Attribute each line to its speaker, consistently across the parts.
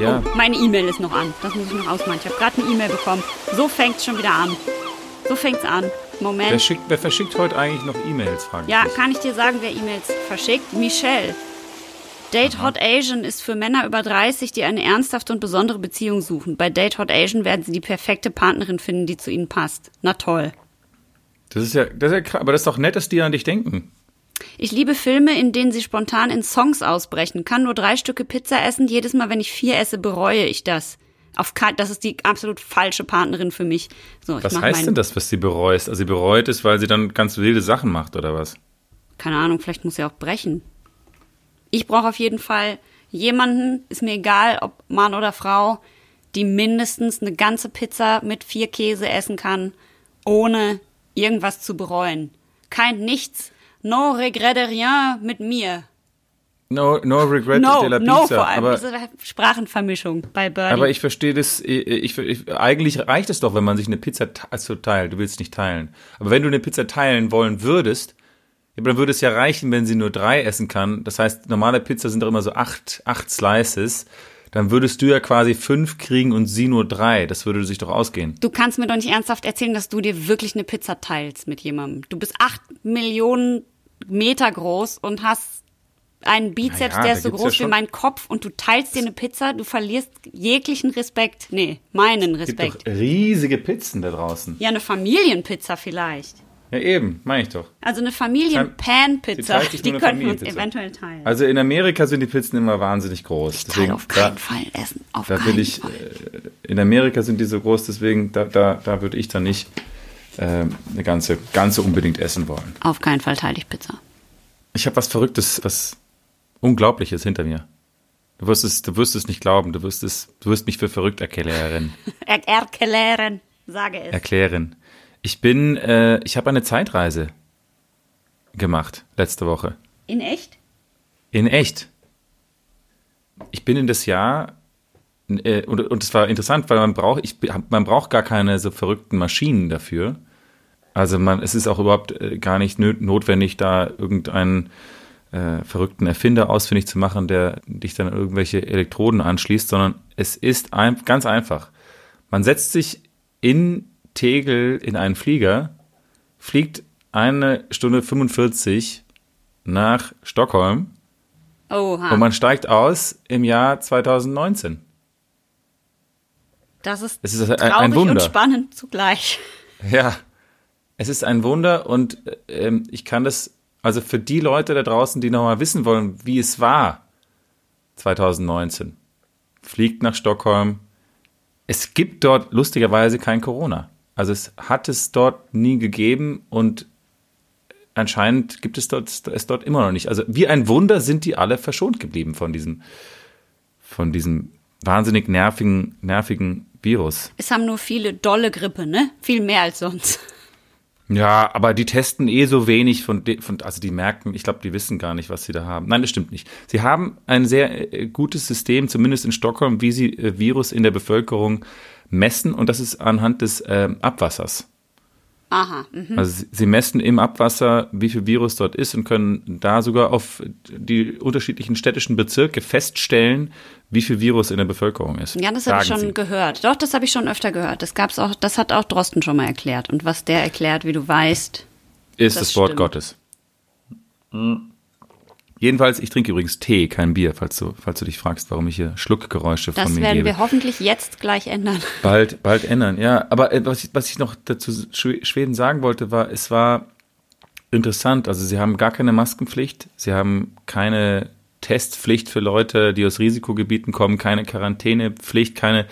Speaker 1: ja.
Speaker 2: Oh, meine E-Mail ist noch an. Das muss ich noch ausmachen. Ich habe gerade eine E-Mail bekommen. So fängt's schon wieder an. So fängt's an. Moment.
Speaker 1: Wer, schickt, wer verschickt heute eigentlich noch E-Mails, frage
Speaker 2: Ja,
Speaker 1: ich.
Speaker 2: kann ich dir sagen, wer E-Mails verschickt? Michelle. Date Hot Asian ist für Männer über 30, die eine ernsthafte und besondere Beziehung suchen. Bei Date Hot Asian werden sie die perfekte Partnerin finden, die zu ihnen passt. Na toll.
Speaker 1: Das ist ja, das ist ja krass, aber das ist doch nett, dass die an dich denken.
Speaker 2: Ich liebe Filme, in denen sie spontan in Songs ausbrechen. Kann nur drei Stücke Pizza essen. Jedes Mal, wenn ich vier esse, bereue ich das. Auf kein, das ist die absolut falsche Partnerin für mich. So,
Speaker 1: Was heißt denn das, was sie bereust? Also sie bereut es, weil sie dann ganz wilde Sachen macht, oder was?
Speaker 2: keine Ahnung, vielleicht muss er auch brechen. Ich brauche auf jeden Fall jemanden, ist mir egal, ob Mann oder Frau, die mindestens eine ganze Pizza mit vier Käse essen kann, ohne irgendwas zu bereuen. Kein nichts. No regret de rien mit mir.
Speaker 1: No, no regret
Speaker 2: No,
Speaker 1: de la
Speaker 2: no
Speaker 1: pizza.
Speaker 2: vor allem.
Speaker 1: aber,
Speaker 2: Diese Sprachenvermischung bei Birdie.
Speaker 1: aber ich verstehe das, ich, ich, eigentlich reicht es doch, wenn man sich eine Pizza also teilt. Du willst nicht teilen. Aber wenn du eine Pizza teilen wollen würdest, dann würde es ja reichen, wenn sie nur drei essen kann. Das heißt, normale Pizza sind doch immer so acht, acht Slices. Dann würdest du ja quasi fünf kriegen und sie nur drei. Das würde sich doch ausgehen.
Speaker 2: Du kannst mir doch nicht ernsthaft erzählen, dass du dir wirklich eine Pizza teilst mit jemandem. Du bist acht Millionen Meter groß und hast einen Bizeps,
Speaker 1: Naja,
Speaker 2: der ist so
Speaker 1: gibt's ja
Speaker 2: groß wie mein Kopf und du teilst dir eine Pizza, du verlierst jeglichen Respekt. Nee, meinen
Speaker 1: Es gibt
Speaker 2: Respekt.
Speaker 1: doch riesige Pizzen da draußen.
Speaker 2: Ja, eine Familienpizza vielleicht.
Speaker 1: Ja, eben, meine ich doch.
Speaker 2: Also eine Familien-Pan-Pizza, die
Speaker 1: eine
Speaker 2: könnten wir uns eventuell teilen.
Speaker 1: Also in Amerika sind die Pizzen immer wahnsinnig groß.
Speaker 2: Teil
Speaker 1: Deswegen,
Speaker 2: auf
Speaker 1: da,
Speaker 2: keinen Fall essen. Auf
Speaker 1: da
Speaker 2: keinen
Speaker 1: will ich,
Speaker 2: Fall.
Speaker 1: äh, in Amerika sind die so groß, deswegen da, da, da würde ich dann nicht äh, eine ganze, ganze unbedingt essen wollen.
Speaker 2: Auf keinen Fall teile ich Pizza.
Speaker 1: Ich habe was Verrücktes, was Unglaubliches hinter mir. Du wirst es, du wirst es nicht glauben, du wirst es, du wirst mich für verrückt erklären.
Speaker 2: Er erklären, sage es.
Speaker 1: erklären. Ich bin, äh, ich habe eine Zeitreise gemacht letzte Woche.
Speaker 2: In echt?
Speaker 1: In echt. Ich bin in das Jahr äh, und, es war interessant, weil man braucht, ich, man braucht gar keine so verrückten Maschinen dafür. Also man, es ist auch überhaupt äh, gar nicht notwendig, da irgendeinen äh, verrückten Erfinder ausfindig zu machen, der dich dann an irgendwelche Elektroden anschließt, sondern es ist ein, ganz einfach. Man setzt sich in Tegel in einen Flieger, fliegt eine Stunde 45 nach Stockholm
Speaker 2: Oha.
Speaker 1: und man steigt aus im Jahr 2019.
Speaker 2: das ist,
Speaker 1: Es ist ein, ein Wunder.
Speaker 2: und spannend zugleich.
Speaker 1: Ja, es ist ein Wunder und ähm, ich kann das, also für die Leute da draußen, die nochmal wissen wollen, wie es war 2019, fliegt nach Stockholm. Es gibt dort lustigerweise kein Corona. Also es hat es dort nie gegeben und anscheinend gibt es dort, es dort immer noch nicht. Also wie ein Wunder sind die alle verschont geblieben von diesem, von diesem wahnsinnig nervigen, nervigen Virus.
Speaker 2: Es haben nur viele dolle Grippe, ne? Viel mehr als sonst.
Speaker 1: Ja, aber die testen eh so wenig von, de, von also die merken, ich glaube, die wissen gar nicht, was sie da haben. Nein, das stimmt nicht. Sie haben ein sehr äh, gutes System, zumindest in Stockholm, wie sie äh, Virus in der Bevölkerung messen und das ist anhand des äh, Abwassers.
Speaker 2: Aha. Mhm.
Speaker 1: Also sie- messen im Abwasser, wie viel Virus dort ist und können da sogar auf die unterschiedlichen städtischen Bezirke feststellen, wie viel Virus in der Bevölkerung ist.
Speaker 2: Ja, das habe ich schon
Speaker 1: sie.
Speaker 2: gehört. Doch, das habe ich schon öfter gehört. Das gab's auch, das hat auch Drosten schon mal erklärt. Und was der erklärt, wie du weißt,
Speaker 1: ist
Speaker 2: Das
Speaker 1: das, Wort
Speaker 2: stimmt.
Speaker 1: Gottes. Jedenfalls, ich trinke übrigens Tee, kein Bier, falls du, falls du dich fragst, warum ich hier Schluckgeräusche
Speaker 2: das
Speaker 1: von mir
Speaker 2: werden
Speaker 1: gebe.
Speaker 2: wir hoffentlich jetzt gleich ändern.
Speaker 1: Bald, bald ändern, ja. Aber äh, was ich, was ich noch dazu Schw- Schweden sagen wollte, war, es war interessant. Also sie haben gar keine Maskenpflicht, sie haben keine Testpflicht für Leute, die aus Risikogebieten kommen, keine Quarantänepflicht, keine,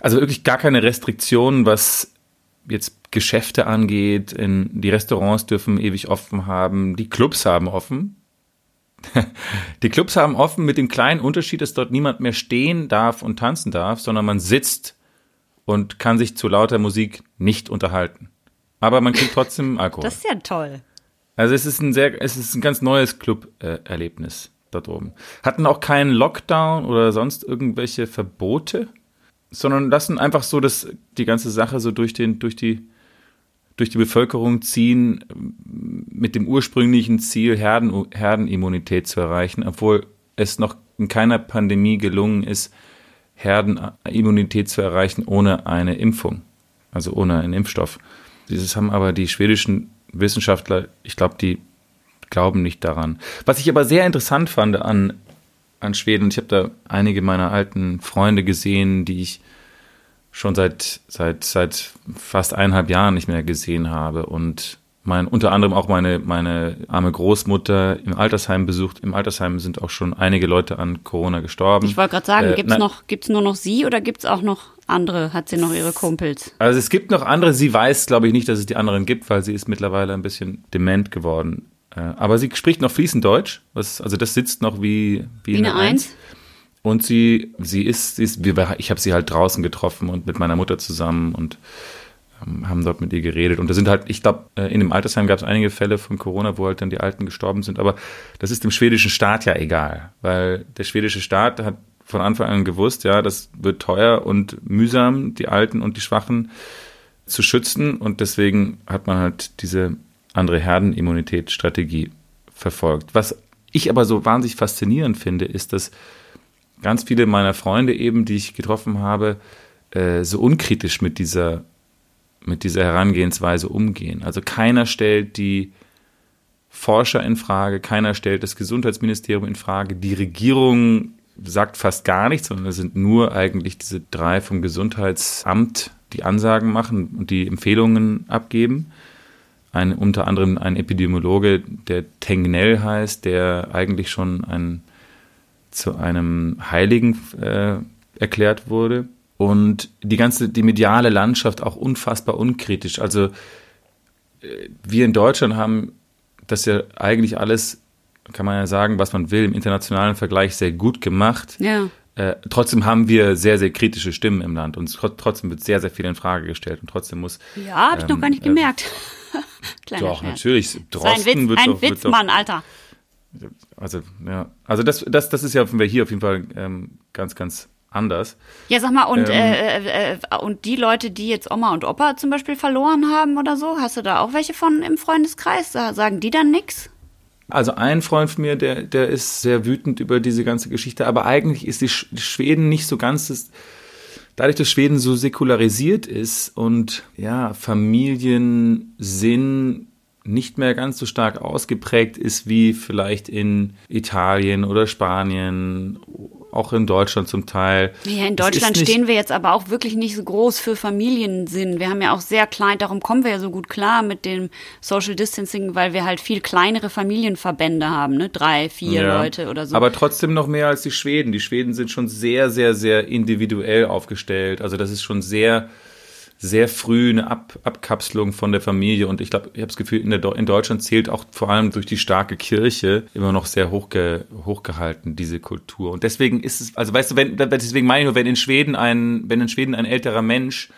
Speaker 1: also wirklich gar keine Restriktionen, was jetzt Geschäfte angeht. In, die Restaurants dürfen ewig offen haben, die Clubs haben offen. Die Clubs haben offen mit dem kleinen Unterschied, dass dort niemand mehr stehen darf und tanzen darf, sondern man sitzt und kann sich zu lauter Musik nicht unterhalten. Aber man kriegt trotzdem Alkohol.
Speaker 2: Das ist ja toll.
Speaker 1: Also es ist ein sehr, es ist ein ganz neues Club-Erlebnis dort oben. Hatten auch keinen Lockdown oder sonst irgendwelche Verbote, sondern lassen einfach so das, die ganze Sache so durch den, durch die, durch die Bevölkerung ziehen, mit dem ursprünglichen Ziel, Herden, Herdenimmunität zu erreichen, obwohl es noch in keiner Pandemie gelungen ist, Herdenimmunität zu erreichen ohne eine Impfung, also ohne einen Impfstoff. Dieses haben aber die schwedischen Wissenschaftler, ich glaube, die glauben nicht daran. Was ich aber sehr interessant fand an, an Schweden, ich habe da einige meiner alten Freunde gesehen, die ich schon seit, seit, seit fast eineinhalb Jahren nicht mehr gesehen habe und mein, unter anderem auch meine, meine arme Großmutter im Altersheim besucht. Im Altersheim sind auch schon einige Leute an Corona gestorben.
Speaker 2: Ich wollte gerade sagen, äh, gibt's noch, gibt's nur noch sie oder gibt's auch noch andere? Hat sie noch ihre Kumpels?
Speaker 1: Also es gibt noch andere. Sie weiß, glaube ich, nicht, dass es die anderen gibt, weil sie ist mittlerweile ein bisschen dement geworden. Äh, aber sie spricht noch fließend Deutsch. Was, also das sitzt noch wie,
Speaker 2: wie, wie eine, eine Eins.
Speaker 1: Und sie, sie ist, sie ist ich habe sie halt draußen getroffen und mit meiner Mutter zusammen und ähm, haben dort mit ihr geredet. Und da sind halt, ich glaube, äh, in dem Altersheim gab es einige Fälle von Corona, wo halt dann die Alten gestorben sind. Aber das ist dem schwedischen Staat ja egal, weil der schwedische Staat hat von Anfang an gewusst, ja, das wird teuer und mühsam, die Alten und die Schwachen zu schützen. Und deswegen hat man halt diese andere Herdenimmunitätsstrategie verfolgt. Was ich aber so wahnsinnig faszinierend finde, ist, dass ganz viele meiner Freunde eben, die ich getroffen habe, äh, so unkritisch mit dieser mit dieser Herangehensweise umgehen. Also keiner stellt die Forscher in Frage, keiner stellt das Gesundheitsministerium in Frage, die Regierung sagt fast gar nichts, sondern es sind nur eigentlich diese drei vom Gesundheitsamt, die Ansagen machen und die Empfehlungen abgeben. Ein, unter anderem ein Epidemiologe, der Tengnell heißt, der eigentlich schon ein, zu einem Heiligen äh, erklärt wurde und die ganze, die mediale Landschaft auch unfassbar unkritisch. Also äh, wir in Deutschland haben das ja eigentlich alles, kann man ja sagen, was man will, im internationalen Vergleich sehr gut gemacht.
Speaker 2: Ja.
Speaker 1: Äh, trotzdem haben wir sehr, sehr kritische Stimmen im Land und trotzdem wird sehr, sehr viel in Frage gestellt und trotzdem muss.
Speaker 2: Ja, habe ich ähm, noch gar nicht ähm, äh, gemerkt.
Speaker 1: doch, Scherz. natürlich.
Speaker 2: Drosten ein Witz, wird ein doch, Witz, doch, Mann, Alter.
Speaker 1: Also, ja. Also, das, das, das ist ja hier auf jeden Fall ähm, ganz, ganz anders.
Speaker 2: Ja, sag mal, und, ähm, äh, äh, und die Leute, die jetzt Oma und Opa zum Beispiel verloren haben oder so, hast du da auch welche von im Freundeskreis? Sagen die dann nichts?
Speaker 1: Also ein Freund von mir, der, der ist sehr wütend über diese ganze Geschichte, aber eigentlich ist die, Sch die Schweden nicht so ganz das, dadurch, dass Schweden so säkularisiert ist und ja, Familiensinn nicht mehr ganz so stark ausgeprägt ist wie vielleicht in Italien oder Spanien auch in Deutschland zum Teil.
Speaker 2: Ja, in Deutschland stehen wir jetzt aber auch wirklich nicht so groß für Familiensinn. Wir haben ja auch sehr klein, darum kommen wir ja so gut klar mit dem Social Distancing, weil wir halt viel kleinere Familienverbände haben, ne? Drei, vier ja, Leute oder so.
Speaker 1: Aber trotzdem noch mehr als die Schweden. Die Schweden sind schon sehr, sehr, sehr individuell aufgestellt. Also das ist schon sehr sehr früh eine Ab Abkapselung von der Familie und ich glaube, ich habe das Gefühl, in, in Deutschland zählt auch vor allem durch die starke Kirche immer noch sehr hochge, hochgehalten, diese Kultur. Und deswegen ist es, also weißt du, wenn, deswegen meine ich nur, wenn in Schweden ein, wenn in Schweden ein älterer Mensch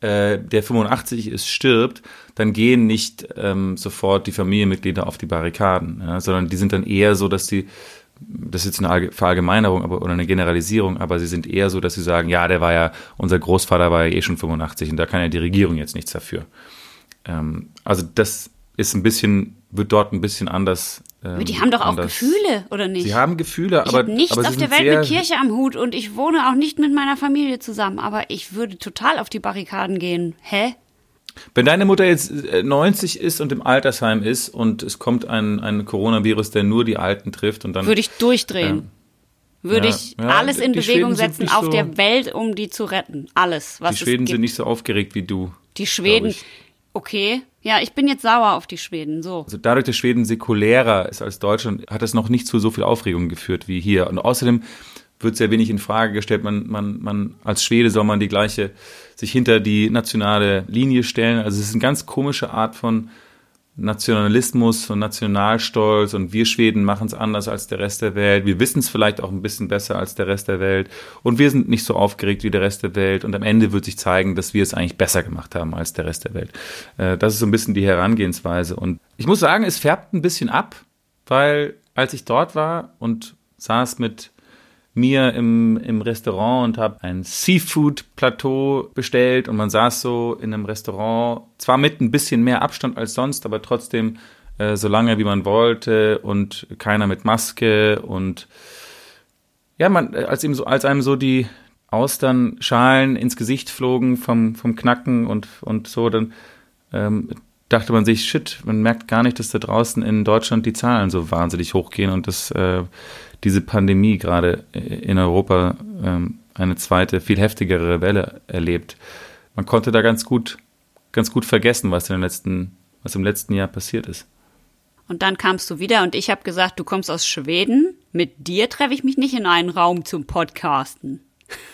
Speaker 1: äh, der 85 ist, stirbt, dann gehen nicht ähm, sofort die Familienmitglieder auf die Barrikaden, ja, sondern die sind dann eher so, dass die das ist jetzt eine Verallgemeinerung aber, oder eine Generalisierung, aber sie sind eher so, dass sie sagen, ja, der war ja, unser Großvater war ja eh schon 85 und da kann ja die Regierung jetzt nichts dafür. Ähm, also das ist ein bisschen, wird dort ein bisschen anders.
Speaker 2: Ähm, die haben doch auch anders. Gefühle, oder nicht?
Speaker 1: Sie haben Gefühle,
Speaker 2: ich
Speaker 1: aber.
Speaker 2: Ich nichts
Speaker 1: aber
Speaker 2: auf der Welt mit Kirche am Hut und ich wohne auch nicht mit meiner Familie zusammen, aber ich würde total auf die Barrikaden gehen. Hä?
Speaker 1: Wenn deine Mutter jetzt 90 äh, ist und im Altersheim ist und es kommt ein, ein Coronavirus, der nur die Alten trifft und dann.
Speaker 2: Würde ich durchdrehen. Äh, würde ja, ich ja, alles in Bewegung setzen auf so, der Welt, um die zu retten. Alles, was
Speaker 1: Die Schweden sind nicht so aufgeregt wie du.
Speaker 2: Die Schweden. Okay. Ja, ich bin jetzt sauer auf die Schweden, so.
Speaker 1: Also dadurch, dass Schweden säkulärer ist als Deutschland, hat es noch nicht zu so viel Aufregung geführt wie hier. Und außerdem wird sehr wenig in Frage gestellt. Man, man, man, als Schwede soll man die gleiche, sich hinter die nationale Linie stellen. Also es ist eine ganz komische Art von Nationalismus und Nationalstolz und wir Schweden machen es anders als der Rest der Welt. Wir wissen es vielleicht auch ein bisschen besser als der Rest der Welt und wir sind nicht so aufgeregt wie der Rest der Welt und am Ende wird sich zeigen, dass wir es eigentlich besser gemacht haben als der Rest der Welt. Äh, das ist so ein bisschen die Herangehensweise und ich muss sagen, es färbt ein bisschen ab, weil als ich dort war und saß mit mir im, im Restaurant und habe ein Seafood-Plateau bestellt und man saß so in einem Restaurant, zwar mit ein bisschen mehr Abstand als sonst, aber trotzdem äh, so lange wie man wollte und keiner mit Maske und ja, man, als, ihm so, als einem so die, Austernschalen ins Gesicht flogen vom, vom Knacken und, und so, dann ähm, dachte man sich, shit, man merkt gar nicht, dass da draußen in Deutschland die Zahlen so wahnsinnig hochgehen und dass äh, diese Pandemie gerade in Europa ähm, eine zweite, viel heftigere Welle erlebt. Man konnte da ganz gut, ganz gut vergessen, was in den letzten, was im letzten Jahr passiert ist.
Speaker 2: Und dann kamst du wieder und ich habe gesagt, du kommst aus Schweden. Mit dir treffe ich mich nicht in einen Raum zum Podcasten.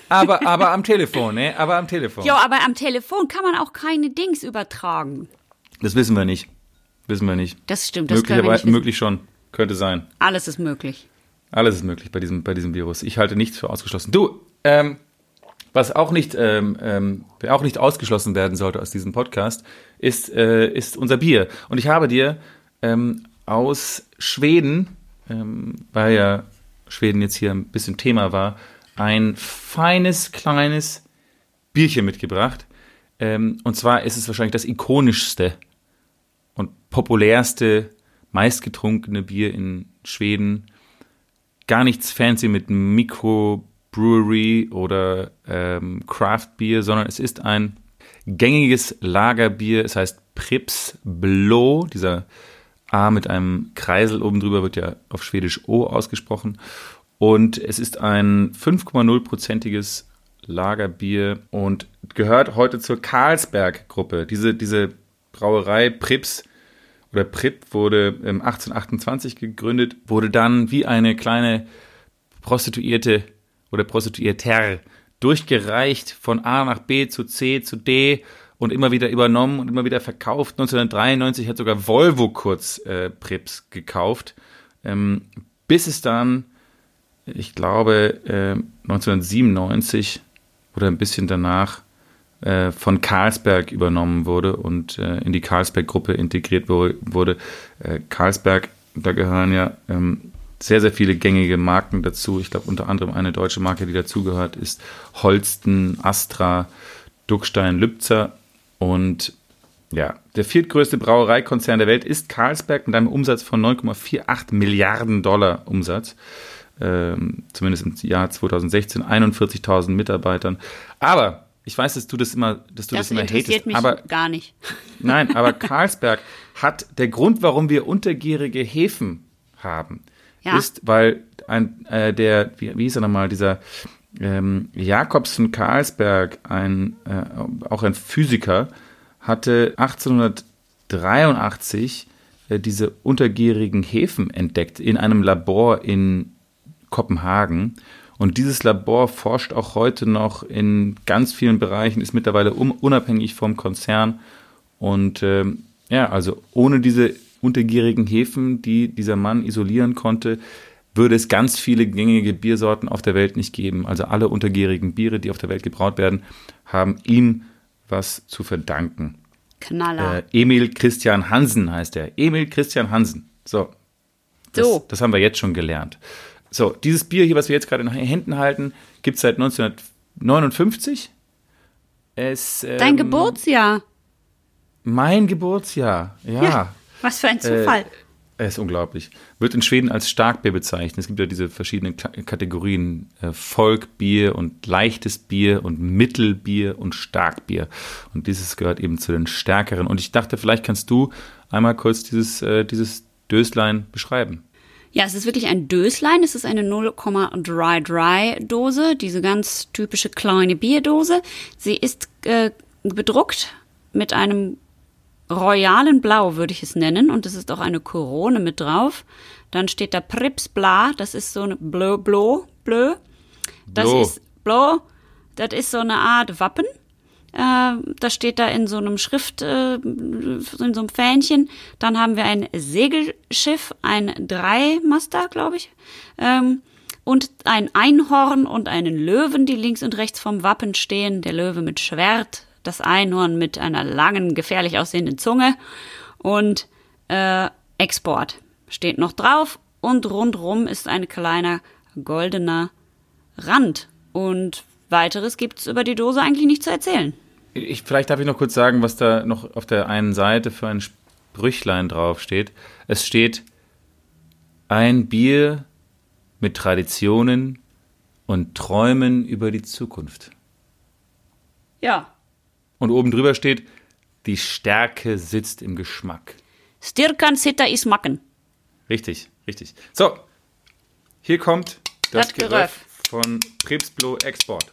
Speaker 1: Aber, aber am Telefon, ne? Aber am Telefon.
Speaker 2: Ja, aber am Telefon kann man auch keine Dings übertragen.
Speaker 1: Das wissen wir nicht. Wissen wir nicht.
Speaker 2: Das stimmt, das
Speaker 1: Möglicherweise, möglich schon. Könnte sein.
Speaker 2: Alles ist möglich.
Speaker 1: Alles ist möglich bei diesem, bei diesem Virus. Ich halte nichts für ausgeschlossen. Du, ähm, was auch nicht, ähm, ähm, auch nicht ausgeschlossen werden sollte aus diesem Podcast, ist, äh, ist unser Bier. Und ich habe dir ähm, aus Schweden, ähm, weil ja Schweden jetzt hier ein bisschen Thema war, ein feines, kleines Bierchen mitgebracht. Ähm, und zwar ist es wahrscheinlich das ikonischste und populärste, meistgetrunkene Bier in Schweden. Gar nichts fancy mit Microbrewery oder ähm, Craft Bier, sondern es ist ein gängiges Lagerbier. Es heißt Prips Blå. Dieser A mit einem Kreisel oben drüber wird ja auf Schwedisch O ausgesprochen. Und es ist ein 5,0-prozentiges Lagerbier und gehört heute zur Carlsberg-Gruppe. Diese, diese Brauerei Prips oder Prip wurde 1828 gegründet, wurde dann wie eine kleine Prostituierte oder Prostituierter durchgereicht von A nach B zu C zu D und immer wieder übernommen und immer wieder verkauft. 1993 hat sogar Volvo kurz äh, Prips gekauft, ähm, bis es dann, ich glaube, äh, 1997 oder ein bisschen danach äh, von Carlsberg übernommen wurde und äh, in die Carlsberg-Gruppe integriert wurde. Äh, Carlsberg, da gehören ja ähm, sehr, sehr viele gängige Marken dazu. Ich glaube, unter anderem eine deutsche Marke, die dazugehört, ist Holsten, Astra, Duckstein, Lübzer. Und ja, der viertgrößte Brauereikonzern der Welt ist Carlsberg mit einem Umsatz von 9,48 Milliarden Dollar Umsatz. Ähm, zumindest im Jahr 2016, 41.000 Mitarbeitern. Aber ich weiß, dass du das immer, dass du
Speaker 2: das,
Speaker 1: das immer
Speaker 2: interessiert
Speaker 1: hatest,
Speaker 2: mich
Speaker 1: aber
Speaker 2: gar nicht.
Speaker 1: nein, aber Carlsberg hat der Grund, warum wir untergärige Hefen haben,
Speaker 2: Ja.
Speaker 1: ist, weil ein äh, der wie, wie hieß er nochmal dieser ähm, Jakobsen Carlsberg, ein äh, auch ein Physiker, hatte 1883 äh, diese untergärigen Hefen entdeckt in einem Labor in Kopenhagen. Und dieses Labor forscht auch heute noch in ganz vielen Bereichen, ist mittlerweile unabhängig vom Konzern. Und ähm, ja, also ohne diese untergierigen Hefen, die dieser Mann isolieren konnte, würde es ganz viele gängige Biersorten auf der Welt nicht geben. Also alle untergierigen Biere, die auf der Welt gebraut werden, haben ihm was zu verdanken.
Speaker 2: Knaller.
Speaker 1: Äh, Emil Christian Hansen heißt er. Emil Christian Hansen. So. Das,
Speaker 2: So.
Speaker 1: das haben wir jetzt schon gelernt. So, dieses Bier hier, was wir jetzt gerade in den Händen halten, gibt es seit 1959. Es, ähm,
Speaker 2: Dein Geburtsjahr.
Speaker 1: Mein Geburtsjahr, ja.
Speaker 2: Was für ein Zufall.
Speaker 1: Er ist unglaublich. Wird in Schweden als Starkbier bezeichnet. Es gibt ja diese verschiedenen Kla- Kategorien: äh, Volkbier und leichtes Bier und Mittelbier und Starkbier. Und dieses gehört eben zu den stärkeren. Und ich dachte, vielleicht kannst du einmal kurz dieses, äh, dieses Döslein beschreiben.
Speaker 2: Ja, es ist wirklich ein Döslein. Es ist eine 0,33 Dose, diese ganz typische kleine Bierdose. Sie ist äh, bedruckt mit einem royalen Blau, würde ich es nennen. Und es ist auch eine Korone mit drauf. Dann steht da Prips Bla, das ist so eine Blö, Blo, Blö. Das
Speaker 1: Blo.
Speaker 2: ist Blo, das ist so eine Art Wappen. Äh, das steht da in so einem Schrift, äh, in so einem Fähnchen. Dann haben wir ein Segelschiff, ein Dreimaster, glaube ich. Ähm, und ein Einhorn und einen Löwen, die links und rechts vom Wappen stehen. Der Löwe mit Schwert, das Einhorn mit einer langen, gefährlich aussehenden Zunge. Und äh, Export steht noch drauf. Und rundrum ist ein kleiner goldener Rand. Und weiteres gibt's über die Dose eigentlich nicht zu erzählen.
Speaker 1: Ich, vielleicht darf ich noch kurz sagen, was da noch auf der einen Seite für ein Sprüchlein draufsteht. Es steht ein Bier mit Traditionen und träumen über die Zukunft.
Speaker 2: Ja.
Speaker 1: Und oben drüber steht, die Stärke sitzt im Geschmack.
Speaker 2: Stirkan sitter i smacken.
Speaker 1: Richtig, richtig. So, hier kommt das,
Speaker 2: Das
Speaker 1: Geröff von Krebsblo Export.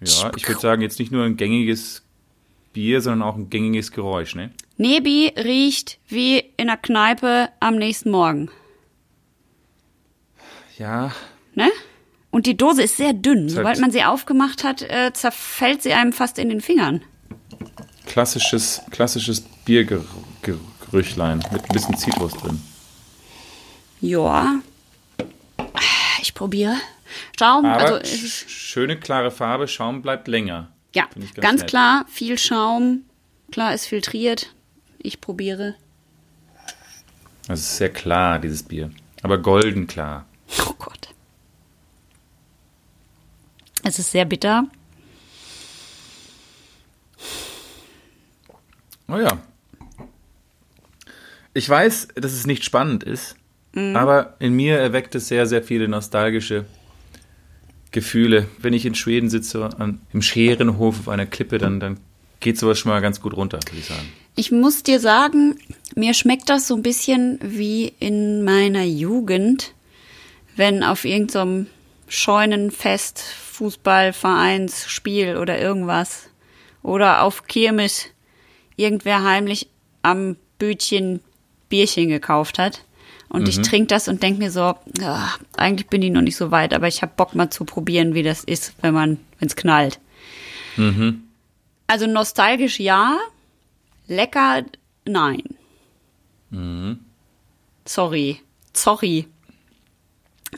Speaker 1: Ja, ich würde sagen, jetzt nicht nur ein gängiges Bier, sondern auch ein gängiges Geräusch, ne?
Speaker 2: Nebi riecht wie in der Kneipe am nächsten Morgen.
Speaker 1: Ja,
Speaker 2: Ne? Und die Dose ist sehr dünn. Sobald man sie aufgemacht hat, äh, zerfällt sie einem fast in den Fingern.
Speaker 1: klassisches, klassisches Biergerüchlein mit ein bisschen Zitrus drin.
Speaker 2: Ja. Ich probiere. Schaum,
Speaker 1: Aber
Speaker 2: also
Speaker 1: schöne, klare Farbe, Schaum bleibt länger.
Speaker 2: ja, ganz,
Speaker 1: nett.
Speaker 2: klar, viel Schaum. Klar ist filtriert. Ich probiere.
Speaker 1: Es ist sehr klar, dieses Bier. Aber golden klar.
Speaker 2: Oh Gott. Es ist sehr bitter.
Speaker 1: Oh ja. Ich weiß, dass es nicht spannend ist,
Speaker 2: Mhm.
Speaker 1: aber in mir erweckt es sehr, sehr viele nostalgische Gefühle. Wenn ich in Schweden sitze, an, im Scherenhof auf einer Klippe, dann, dann geht sowas schon mal ganz gut runter, würde ich sagen.
Speaker 2: Ich muss dir sagen, mir schmeckt das so ein bisschen wie in meiner Jugend, wenn auf irgendeinem Scheunenfest, Fußballvereinsspiel oder irgendwas oder auf Kirmes irgendwer heimlich am Bütchen Bierchen gekauft hat. Und ich trinke das und denke mir so, ah, eigentlich bin ich noch nicht so weit, aber ich habe Bock mal zu probieren, wie das ist, wenn man, wenn es knallt. Also nostalgisch ja, lecker nein. Sorry, sorry.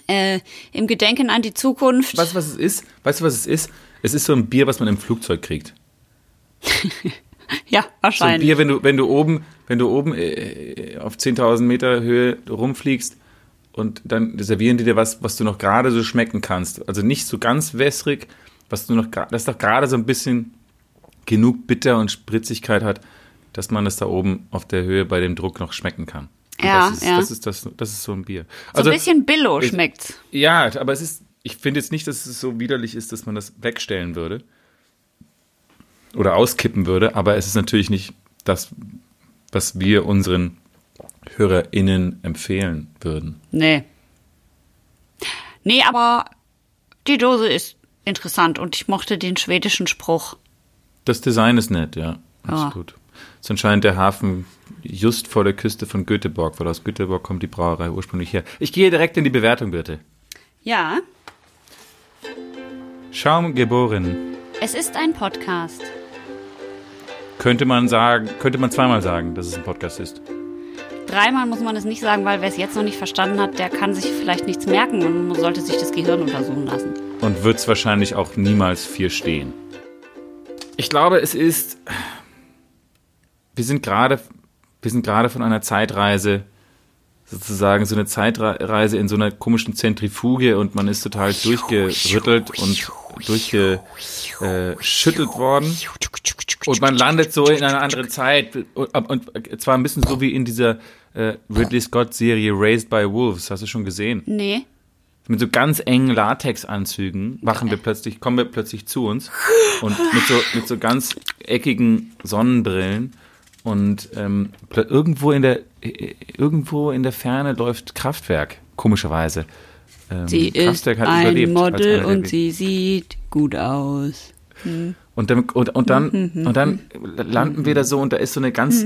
Speaker 2: Äh, Im Gedenken an die Zukunft.
Speaker 1: Weißt du, was es ist? Weißt du, was es ist? Es ist so ein Bier, was man im Flugzeug kriegt.
Speaker 2: Ja,
Speaker 1: So ein
Speaker 2: wahrscheinlich.
Speaker 1: Bier, wenn du, wenn du oben, wenn du oben äh, auf 10.000 Meter Höhe rumfliegst und dann servieren die dir was, was du noch gerade so schmecken kannst. Also nicht so ganz wässrig, was du noch, das doch gerade so ein bisschen genug Bitter und Spritzigkeit hat, dass man das da oben auf der Höhe bei dem Druck noch schmecken kann. Und
Speaker 2: Ja,
Speaker 1: das ist,
Speaker 2: ja.
Speaker 1: Das ist, das, das ist so ein Bier.
Speaker 2: so
Speaker 1: Also,
Speaker 2: ein bisschen Billo schmeckt's.
Speaker 1: ja, aber es ist, ich finde jetzt nicht, dass es so widerlich ist, dass man das wegstellen würde. Oder auskippen würde, aber es ist natürlich nicht das, was wir unseren HörerInnen empfehlen würden.
Speaker 2: Nee. Nee, aber die Dose ist interessant und ich mochte den schwedischen Spruch.
Speaker 1: Das Design ist nett, ja.
Speaker 2: Ja.
Speaker 1: Absolut. Es ist anscheinend der Hafen just vor der Küste von Göteborg, weil aus Göteborg kommt die Brauerei ursprünglich her. Ich gehe direkt in die Bewertung, bitte.
Speaker 2: Ja,
Speaker 1: Schaum geboren.
Speaker 2: es ist ein Podcast.
Speaker 1: Könnte man sagen, könnte man zweimal sagen, dass es ein Podcast ist.
Speaker 2: Dreimal muss man es nicht sagen, weil wer es jetzt noch nicht verstanden hat, der kann sich vielleicht nichts merken und sollte sich das Gehirn untersuchen lassen.
Speaker 1: und wird es wahrscheinlich auch niemals vier stehen. Ich glaube, es ist. Wir sind gerade, wir sind gerade von einer Zeitreise, sozusagen so eine Zeitreise in so einer komischen Zentrifuge und man ist total durchgerüttelt und durchgeschüttelt worden. Und man landet so in einer anderen Zeit. Und, und zwar ein bisschen so wie in dieser äh, Ridley Scott-Serie Raised by Wolves. Hast du schon gesehen?
Speaker 2: Nee.
Speaker 1: mit so ganz engen Latexanzügen wachen wir plötzlich, kommen wir plötzlich zu uns und mit so, mit so ganz eckigen Sonnenbrillen und ähm, irgendwo in der irgendwo in der Ferne läuft Kraftwerk, komischerweise. Ähm,
Speaker 2: Sie ist
Speaker 1: Kraftwerk hat
Speaker 2: ein Model und sie sieht gut aus.
Speaker 1: und dann, und, und dann, und dann landen wir da so und da ist so eine ganz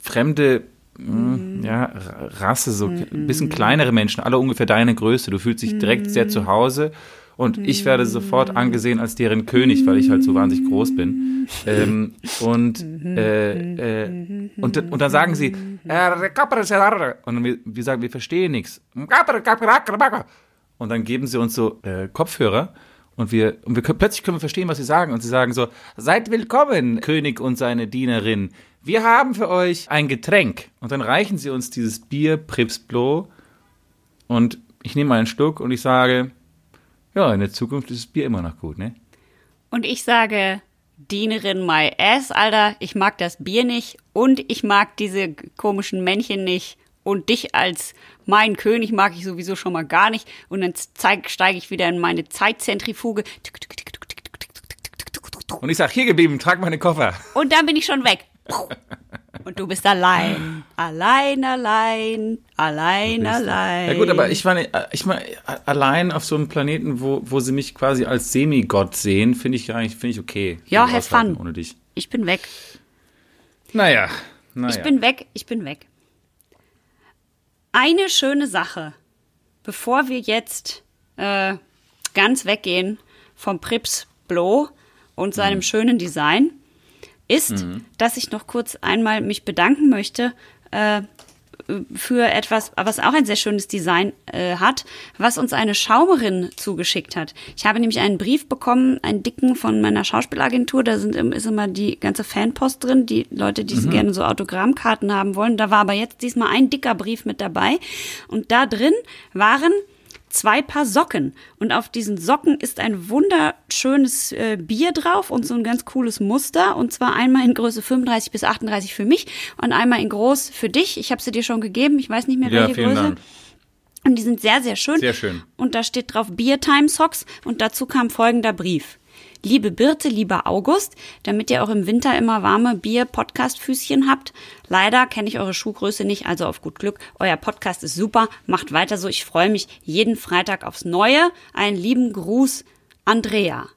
Speaker 1: fremde mh, ja, Rasse, so ein bisschen kleinere Menschen, alle ungefähr deine Größe. Du fühlst dich direkt sehr zu Hause und ich werde sofort angesehen als deren König, weil ich halt so wahnsinnig groß bin. Ähm, und, äh, äh, und, und dann sagen sie, äh, und wir, wir sagen, wir verstehen nichts. Und dann geben sie uns so äh, Kopfhörer und wir, und wir können, plötzlich können wir verstehen, was sie sagen. Und sie sagen so, seid willkommen, König und seine Dienerin. Wir haben für euch ein Getränk. Und dann reichen sie uns dieses Bier Pripsblo und ich nehme mal einen Schluck und ich sage, ja, in der Zukunft ist das Bier immer noch gut, ne?
Speaker 2: Und ich sage, Dienerin my ass, Alter, ich mag das Bier nicht und ich mag diese komischen Männchen nicht und dich als mein König mag ich sowieso schon mal gar nicht. Und dann steige ich wieder in meine Zeitzentrifuge.
Speaker 1: Und ich sag, hier geblieben, trag meine Koffer.
Speaker 2: Und dann bin ich schon weg. Und du bist allein. Allein, allein, allein, allein.
Speaker 1: Ja gut, aber ich meine, ich meine, allein auf so einem Planeten, wo, wo sie mich quasi als Semigott sehen, finde ich gar nicht, finde ich okay.
Speaker 2: Ja, have fun.
Speaker 1: Ohne dich.
Speaker 2: Ich bin weg.
Speaker 1: Naja, naja.
Speaker 2: Ich bin weg, ich bin weg. Eine schöne Sache, bevor wir jetzt äh, ganz weggehen vom Prips Blow und seinem mhm. schönen Design, ist, mhm. dass ich noch kurz einmal mich bedanken möchte äh, für etwas, was auch ein sehr schönes Design äh, hat, was uns eine Schaumerin zugeschickt hat. Ich habe nämlich einen Brief bekommen, einen dicken von meiner Schauspielagentur. Da sind ist immer die ganze Fanpost drin, die Leute, die mhm. gerne so Autogrammkarten haben wollen. Da war aber jetzt diesmal ein dicker Brief mit dabei und da drin waren zwei Paar Socken. Und auf diesen Socken ist ein wunderschönes äh, Bier drauf und so ein ganz cooles Muster. Und zwar einmal in Größe 35 bis 38 für mich und einmal in groß für dich. Ich habe sie dir schon gegeben. Ich weiß nicht mehr, welche ja, vielen Größe. Dank. Und die sind sehr, sehr schön.
Speaker 1: Sehr schön.
Speaker 2: Und da steht drauf Beer Time Socks und dazu kam folgender Brief. Liebe Birte, lieber August, damit ihr auch im Winter immer warme Bier-Podcast-Füßchen habt. Leider kenne ich eure Schuhgröße nicht, also auf gut Glück. Euer Podcast ist super, macht weiter so. Ich freue mich jeden Freitag aufs Neue. Einen lieben Gruß, Andrea.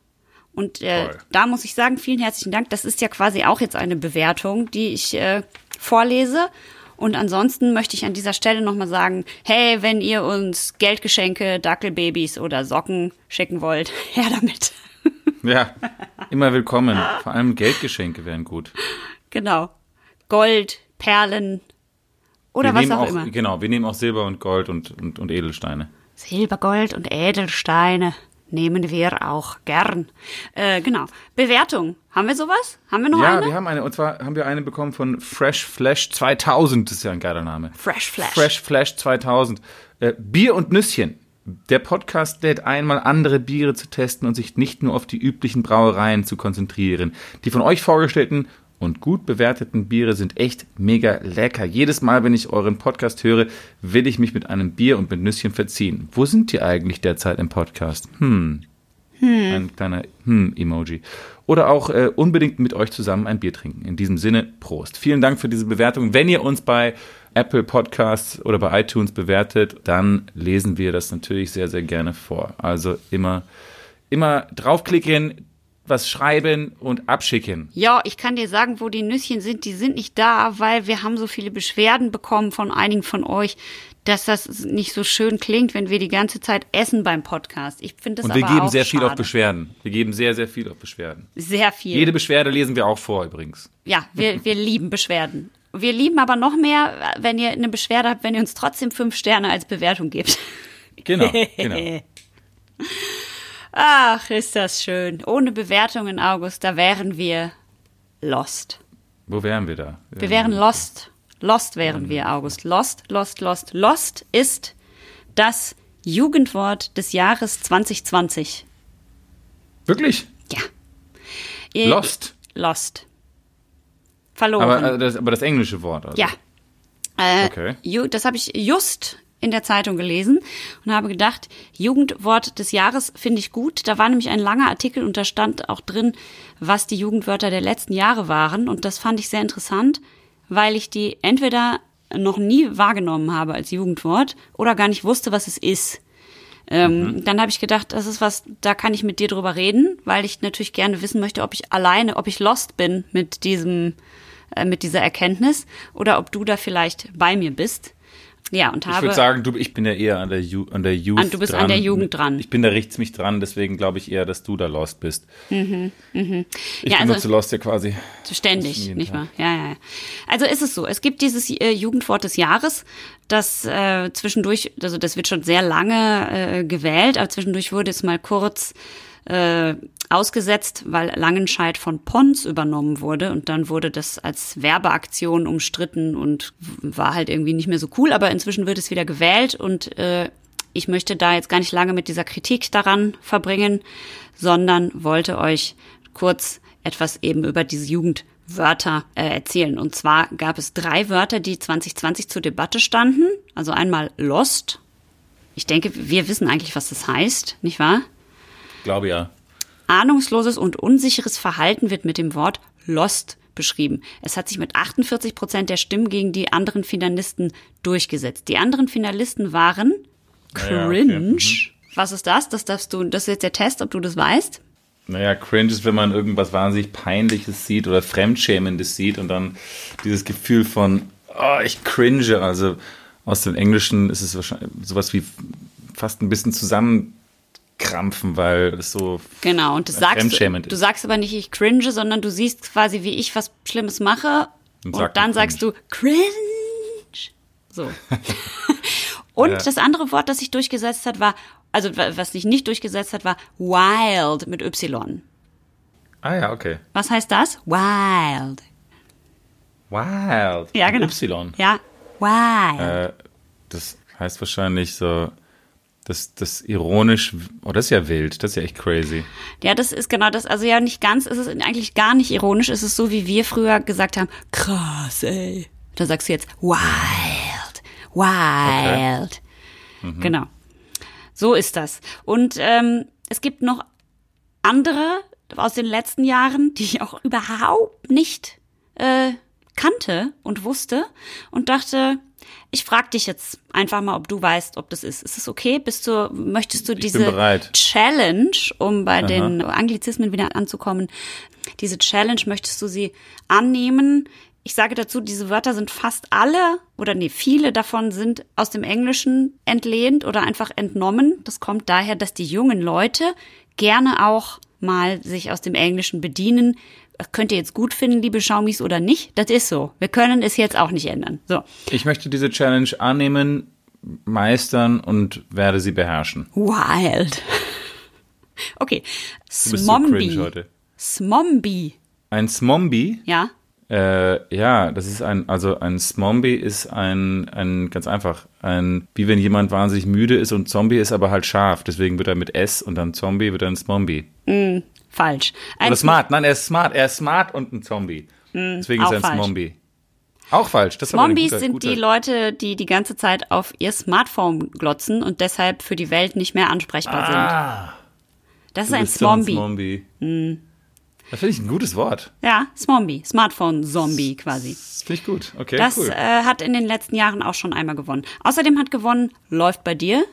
Speaker 2: Und äh, da muss ich sagen, vielen herzlichen Dank. Das ist ja quasi auch jetzt eine Bewertung, die ich äh, vorlese. Und ansonsten möchte ich an dieser Stelle nochmal sagen, hey, wenn ihr uns Geldgeschenke, Dackelbabys oder Socken schicken wollt, her damit.
Speaker 1: Ja, immer willkommen. Vor allem Geldgeschenke wären gut.
Speaker 2: Genau. Gold, Perlen oder wir was auch, auch, immer.
Speaker 1: Genau, wir nehmen auch Silber und Gold und, und, und Edelsteine.
Speaker 2: Silber, Gold und Edelsteine nehmen wir auch gern. Äh, genau. Bewertung. Haben wir sowas? Haben wir noch
Speaker 1: ja,
Speaker 2: eine?
Speaker 1: Ja, wir haben eine. Und zwar haben wir eine bekommen von Fresh Flash 2000. Das ist ja ein geiler Name.
Speaker 2: Fresh Flash.
Speaker 1: Fresh Flash 2000. Äh, Bier und Nüsschen. Der Podcast lädt einmal andere Biere zu testen und sich nicht nur auf die üblichen Brauereien zu konzentrieren. Die von euch vorgestellten und gut bewerteten Biere sind echt mega lecker. Jedes Mal, wenn ich euren Podcast höre, will ich mich mit einem Bier und mit Nüsschen verziehen. Wo sind die eigentlich derzeit im Podcast? Hm. Hm. Ein kleiner Hm-Emoji. Oder auch äh, unbedingt mit euch zusammen ein Bier trinken. In diesem Sinne, Prost. Vielen Dank für diese Bewertung. Wenn ihr uns bei Apple Podcasts oder bei iTunes bewertet, dann lesen wir das natürlich sehr, sehr gerne vor. Also immer, immer draufklicken, was schreiben und abschicken.
Speaker 2: Ja, ich kann dir sagen, wo die Nüsschen sind. Die sind nicht da, weil wir haben so viele Beschwerden bekommen von einigen von euch, dass das nicht so schön klingt, wenn wir die ganze Zeit essen beim Podcast. Ich finde das
Speaker 1: Und wir geben sehr
Speaker 2: schade.
Speaker 1: viel auf Beschwerden. Wir geben sehr, sehr viel auf Beschwerden.
Speaker 2: Sehr viel.
Speaker 1: Jede Beschwerde lesen wir auch vor übrigens.
Speaker 2: Ja, wir, wir lieben Beschwerden. Wir lieben aber noch mehr, wenn ihr eine Beschwerde habt, wenn ihr uns trotzdem fünf Sterne als Bewertung gebt.
Speaker 1: Genau, genau.
Speaker 2: Ach, ist das schön. Ohne Bewertungen, August, da wären wir lost.
Speaker 1: Wo wären wir da?
Speaker 2: Wir, wir wären lost. Lost wären wir, August. Lost, lost, lost. Lost ist das Jugendwort des Jahres 2020.
Speaker 1: Wirklich?
Speaker 2: Ja.
Speaker 1: Lost.
Speaker 2: Lost verloren.
Speaker 1: Aber, äh, das, aber das englische Wort. Also.
Speaker 2: Ja. Äh,
Speaker 1: okay.
Speaker 2: Das habe ich just in der Zeitung gelesen und habe gedacht, Jugendwort des Jahres finde ich gut. Da war nämlich ein langer Artikel und da stand auch drin, was die Jugendwörter der letzten Jahre waren. Und das fand ich sehr interessant, weil ich die entweder noch nie wahrgenommen habe als Jugendwort oder gar nicht wusste, was es ist. Ähm, mhm. Dann habe ich gedacht, das ist was, da kann ich mit dir drüber reden, weil ich natürlich gerne wissen möchte, ob ich alleine, ob ich lost bin mit diesem äh, mit dieser Erkenntnis oder ob du da vielleicht bei mir bist. Ja, und habe.
Speaker 1: Ich würde sagen, du, ich bin ja eher an der, Ju, an der Youth
Speaker 2: an, Du bist dran. an der Jugend dran.
Speaker 1: Ich bin da richtig mich dran, deswegen glaube ich eher, dass du da lost bist.
Speaker 2: Mhm, mhm.
Speaker 1: Ich ja, benutze also, lost ja quasi.
Speaker 2: Ständig, nicht wahr? Ja, ja, ja. Also ist es so, es gibt dieses äh, Jugendwort des Jahres, das äh, zwischendurch, also das wird schon sehr lange äh, gewählt, aber zwischendurch wurde es mal kurz äh, ausgesetzt, weil Langenscheid von Pons übernommen wurde und dann wurde das als Werbeaktion umstritten und war halt irgendwie nicht mehr so cool, aber inzwischen wird es wieder gewählt und äh, ich möchte da jetzt gar nicht lange mit dieser Kritik daran verbringen, sondern wollte euch kurz etwas eben über diese Jugend Wörter äh, erzählen. Und zwar gab es drei Wörter, die 2020 zur Debatte standen. Also einmal Lost. Ich denke, wir wissen eigentlich, was das heißt, nicht wahr?
Speaker 1: Glaube ja.
Speaker 2: Ahnungsloses und unsicheres Verhalten wird mit dem Wort Lost beschrieben. Es hat sich mit 48 Prozent der Stimmen gegen die anderen Finalisten durchgesetzt. Die anderen Finalisten waren Cringe.
Speaker 1: ja, okay. Mhm.
Speaker 2: Was ist das? Das darfst du, das ist jetzt der Test, ob du das weißt.
Speaker 1: Naja, cringe ist, wenn man irgendwas wahnsinnig Peinliches sieht oder Fremdschämendes sieht und dann dieses Gefühl von, oh, ich cringe. Also aus dem Englischen ist es wahrscheinlich sowas wie fast ein bisschen zusammenkrampfen, weil es so
Speaker 2: Genau, und das
Speaker 1: Ja,
Speaker 2: sagst du sagst aber nicht, ich cringe, sondern du siehst quasi, wie ich was Schlimmes mache
Speaker 1: Und
Speaker 2: und, dann sagst du cringe. So. und
Speaker 1: Ja.
Speaker 2: das andere Wort, das sich durchgesetzt hat, war, also wa- was sich nicht durchgesetzt hat, war wild mit Y.
Speaker 1: Ah ja, okay.
Speaker 2: Was heißt das? Wild.
Speaker 1: Wild.
Speaker 2: Ja, genau.
Speaker 1: Y.
Speaker 2: Ja, wild.
Speaker 1: Äh, das heißt wahrscheinlich so, das, das ironisch, oh, das ist ja wild, das ist ja echt crazy.
Speaker 2: Ja, das ist genau das. Also ja, nicht ganz, es ist eigentlich gar nicht ironisch. Es ist so, wie wir früher gesagt haben, krass, ey. Da sagst du jetzt wild, wild. Genau. So ist das. Und ähm, es gibt noch andere aus den letzten Jahren, die ich auch überhaupt nicht äh, kannte und wusste und dachte, ich frage dich jetzt einfach mal, ob du weißt, ob das ist. Ist es okay? Bist du, möchtest du diese. Challenge, um bei den Anglizismen wieder anzukommen, diese Challenge, möchtest du sie annehmen? Ich sage dazu, diese Wörter sind fast alle oder nee, viele davon sind aus dem Englischen entlehnt oder einfach entnommen. Das kommt daher, dass die jungen Leute gerne auch mal sich aus dem Englischen bedienen. Könnt ihr jetzt gut finden, liebe Schaumis, oder nicht? Das ist so. Wir können es jetzt auch nicht ändern. So.
Speaker 1: Ich möchte diese Challenge annehmen, meistern und werde sie beherrschen.
Speaker 2: Wild. Okay.
Speaker 1: Bist so
Speaker 2: Smombie.
Speaker 1: Ein Smombie,
Speaker 2: Ja.
Speaker 1: äh, ja, das ist ein, also ein Smombie ist ein, ein, ganz einfach, ein, wie wenn jemand wahnsinnig müde ist und Zombie ist aber halt scharf, deswegen wird er mit S und dann Zombie wird er ein Smombie.
Speaker 2: Falsch. Ein
Speaker 1: Oder smart, nein, er ist smart, er ist smart und ein Zombie. Deswegen ist er ein
Speaker 2: falsch.
Speaker 1: Smombie. Auch falsch, das
Speaker 2: Zombies
Speaker 1: guter,
Speaker 2: sind
Speaker 1: guter,
Speaker 2: die Leute, die die ganze Zeit auf ihr Smartphone glotzen und deshalb für die Welt nicht mehr ansprechbar
Speaker 1: Ah,
Speaker 2: sind. Das ist ein
Speaker 1: bist so.
Speaker 2: Smombie.
Speaker 1: Das finde ich ein gutes Wort.
Speaker 2: Ja, Smombie. Smartphone-Zombie quasi.
Speaker 1: Das finde ich gut. Okay,
Speaker 2: Das
Speaker 1: cool.
Speaker 2: äh, hat in den letzten Jahren auch schon einmal gewonnen. Außerdem hat gewonnen Läuft bei dir.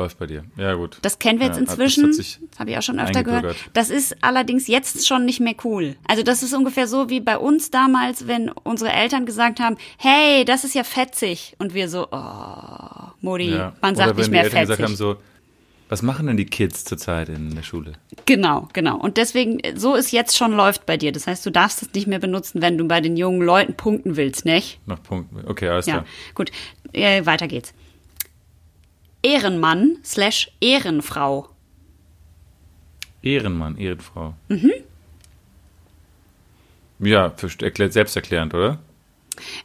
Speaker 1: Läuft bei dir. Ja, gut.
Speaker 2: Das kennen wir jetzt
Speaker 1: Ja,
Speaker 2: inzwischen. habe ich auch schon öfter gehört. Das ist allerdings jetzt schon nicht mehr cool. Also das ist ungefähr so wie bei uns damals, wenn unsere Eltern gesagt haben, hey, das ist ja fetzig. Und wir so, oh, Modi,
Speaker 1: Ja.
Speaker 2: man
Speaker 1: Oder
Speaker 2: sagt
Speaker 1: wenn
Speaker 2: nicht
Speaker 1: die
Speaker 2: mehr
Speaker 1: Eltern
Speaker 2: fetzig.
Speaker 1: gesagt haben, so, was machen denn die Kids zurzeit in der Schule?
Speaker 2: Genau, genau. Und deswegen, so ist jetzt schon läuft bei dir. Das heißt, du darfst es nicht mehr benutzen, wenn du bei den jungen Leuten punkten willst, nicht?
Speaker 1: Noch Punkt. Okay, alles
Speaker 2: Ja,
Speaker 1: klar.
Speaker 2: gut. Äh, weiter geht's. Ehrenmann slash Ehrenfrau.
Speaker 1: Ehrenmann, Ehrenfrau. Mhm. Ja, erklärt, selbsterklärend, oder?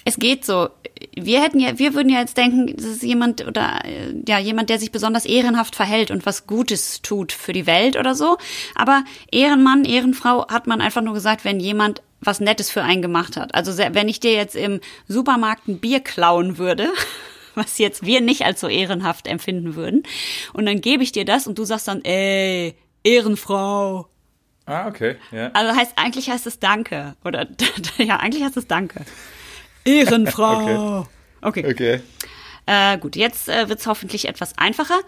Speaker 2: Es geht so. Wir hätten ja, wir würden ja jetzt denken, das ist jemand oder äh, ja jemand, der sich besonders ehrenhaft verhält und was Gutes tut für die Welt oder so. Aber Ehrenmann, Ehrenfrau hat man einfach nur gesagt, wenn jemand was Nettes für einen gemacht hat. Also wenn ich dir jetzt im Supermarkt ein Bier klauen würde, was jetzt wir nicht als so ehrenhaft empfinden würden, und dann gebe ich dir das und du sagst dann, ey, Ehrenfrau.
Speaker 1: Ah, okay. Ja.
Speaker 2: Also heißt eigentlich heißt es Danke oder ja eigentlich heißt es Danke. Ehrenfrau. Okay.
Speaker 1: Okay.
Speaker 2: Äh, gut, jetzt äh, wird's hoffentlich etwas einfacher.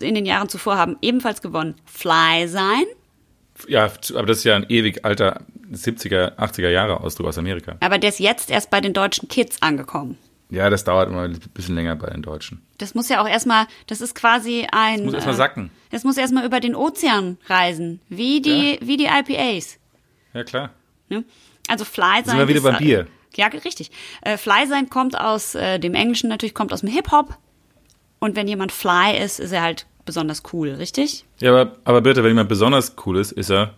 Speaker 2: In den Jahren zuvor haben ebenfalls gewonnen Fly sein,
Speaker 1: Ja, aber das ist ja ein ewig alter 70er, 80er Jahre Ausdruck aus Amerika.
Speaker 2: aber der ist jetzt erst bei den deutschen Kids angekommen.
Speaker 1: Ja, das dauert immer ein bisschen länger bei den Deutschen.
Speaker 2: Das muss ja auch erstmal, das ist quasi ein. Das
Speaker 1: muss erst mal sacken.
Speaker 2: Das muss erstmal über den Ozean reisen, wie die, wie die IPAs.
Speaker 1: Ja, klar.
Speaker 2: Ne? Also Fly sein.
Speaker 1: Sind wir wieder
Speaker 2: ist,
Speaker 1: beim Bier.
Speaker 2: Ja, richtig. Äh, Fly sein kommt aus äh, dem Englischen natürlich, kommt aus dem Hip-Hop. Und wenn jemand Fly ist, ist er halt besonders cool, richtig?
Speaker 1: Ja, aber, aber bitte, wenn jemand besonders cool ist, ist er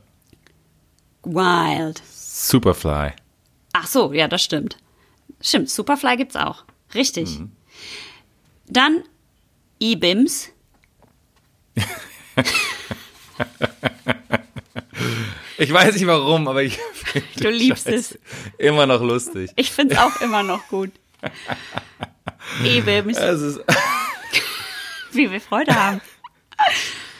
Speaker 2: Wild.
Speaker 1: Superfly.
Speaker 2: Ach so, ja, das stimmt. Stimmt, Superfly gibt's auch. Richtig.
Speaker 1: Mhm.
Speaker 2: Dann E-Bims.
Speaker 1: Ich weiß nicht warum, aber ich
Speaker 2: Du liebst
Speaker 1: Scheiße.
Speaker 2: es.
Speaker 1: Immer noch lustig.
Speaker 2: Ich find's auch immer noch gut.
Speaker 1: Es ist,
Speaker 2: wie wir Freude haben.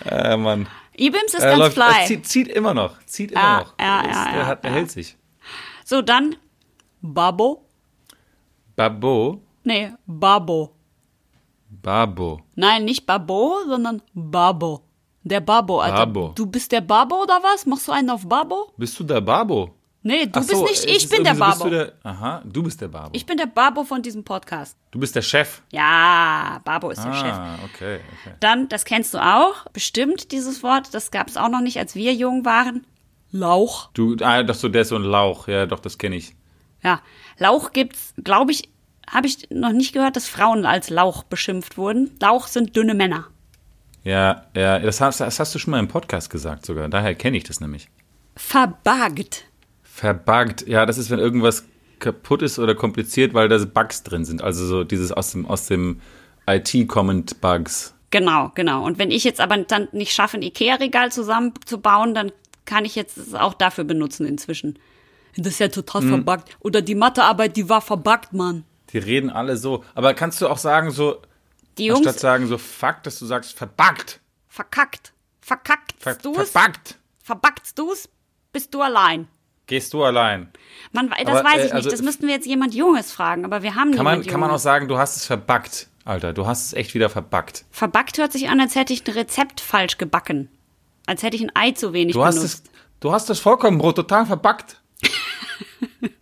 Speaker 1: äh, Mann.
Speaker 2: Ibims ist
Speaker 1: Er
Speaker 2: ganz
Speaker 1: läuft,
Speaker 2: fly.
Speaker 1: er zieht, zieht immer noch. Zieht immer
Speaker 2: Ja,
Speaker 1: noch.
Speaker 2: ja,
Speaker 1: Er ist-
Speaker 2: ja,
Speaker 1: er,
Speaker 2: ja,
Speaker 1: hat, er
Speaker 2: ja.
Speaker 1: hält sich.
Speaker 2: So, dann Babo.
Speaker 1: Babo.
Speaker 2: Nee, Babo.
Speaker 1: Babo.
Speaker 2: Nein, nicht Babo, sondern Babo. Der Babo, Alter.
Speaker 1: Babo.
Speaker 2: Du bist der Babo oder was? Machst du einen auf Babo?
Speaker 1: Bist du der Babo?
Speaker 2: Nee, du
Speaker 1: Ach
Speaker 2: bist
Speaker 1: so,
Speaker 2: nicht, ich bin der Babo.
Speaker 1: Du der, aha, du bist der Babo.
Speaker 2: Ich bin der Babo von diesem Podcast.
Speaker 1: du bist der Chef.
Speaker 2: Ja, Babo ist der Chef.
Speaker 1: Ah, okay, okay.
Speaker 2: Dann, das kennst du auch, bestimmt dieses Wort, das gab es auch noch nicht, als wir jung waren. Lauch.
Speaker 1: Du, ah, doch so, der ist so ein Lauch. Ja, doch, das kenne ich.
Speaker 2: Ja, Lauch gibt's, glaube ich, habe ich noch nicht gehört, dass Frauen als Lauch beschimpft wurden. Lauch sind dünne Männer.
Speaker 1: Ja, ja, das hast, das hast du schon mal im Podcast gesagt sogar. Daher kenne ich das nämlich.
Speaker 2: Verbaggt.
Speaker 1: Verbuggt. Ja, das ist, wenn irgendwas kaputt ist oder kompliziert, weil da Bugs drin sind. Also so dieses aus dem, aus dem IT kommend Bugs.
Speaker 2: Genau, genau. Und wenn ich jetzt aber dann nicht schaffe, ein Ikea-Regal zusammenzubauen, dann kann ich jetzt es auch dafür benutzen inzwischen. Das ist ja total verbuggt. Oder die Mathearbeit, die war verbuggt, Mann.
Speaker 1: Die reden alle so. Aber kannst du auch sagen, so,
Speaker 2: Die Jungs
Speaker 1: anstatt sagen so fuck, dass du sagst verbuggt.
Speaker 2: verkackt. Verkackt
Speaker 1: Ver
Speaker 2: du's?
Speaker 1: verbuggt.
Speaker 2: Verbuggt du's? Bist du allein.
Speaker 1: Gehst du allein.
Speaker 2: Man, das
Speaker 1: Aber,
Speaker 2: weiß
Speaker 1: äh,
Speaker 2: ich
Speaker 1: also-
Speaker 2: nicht. Das müssten wir jetzt jemand Junges fragen, aber wir haben
Speaker 1: Kann man,
Speaker 2: niemand
Speaker 1: kann man auch
Speaker 2: Junges.
Speaker 1: sagen, du hast es verbuggt, Alter. Du hast es echt wieder verbuggt.
Speaker 2: Verbackt hört sich an, als hätte ich ein Rezept falsch gebacken. Als hätte ich ein Ei zu wenig
Speaker 1: Du hast
Speaker 2: benutzt.
Speaker 1: es, du hast das Vollkornbrot total verbuggt.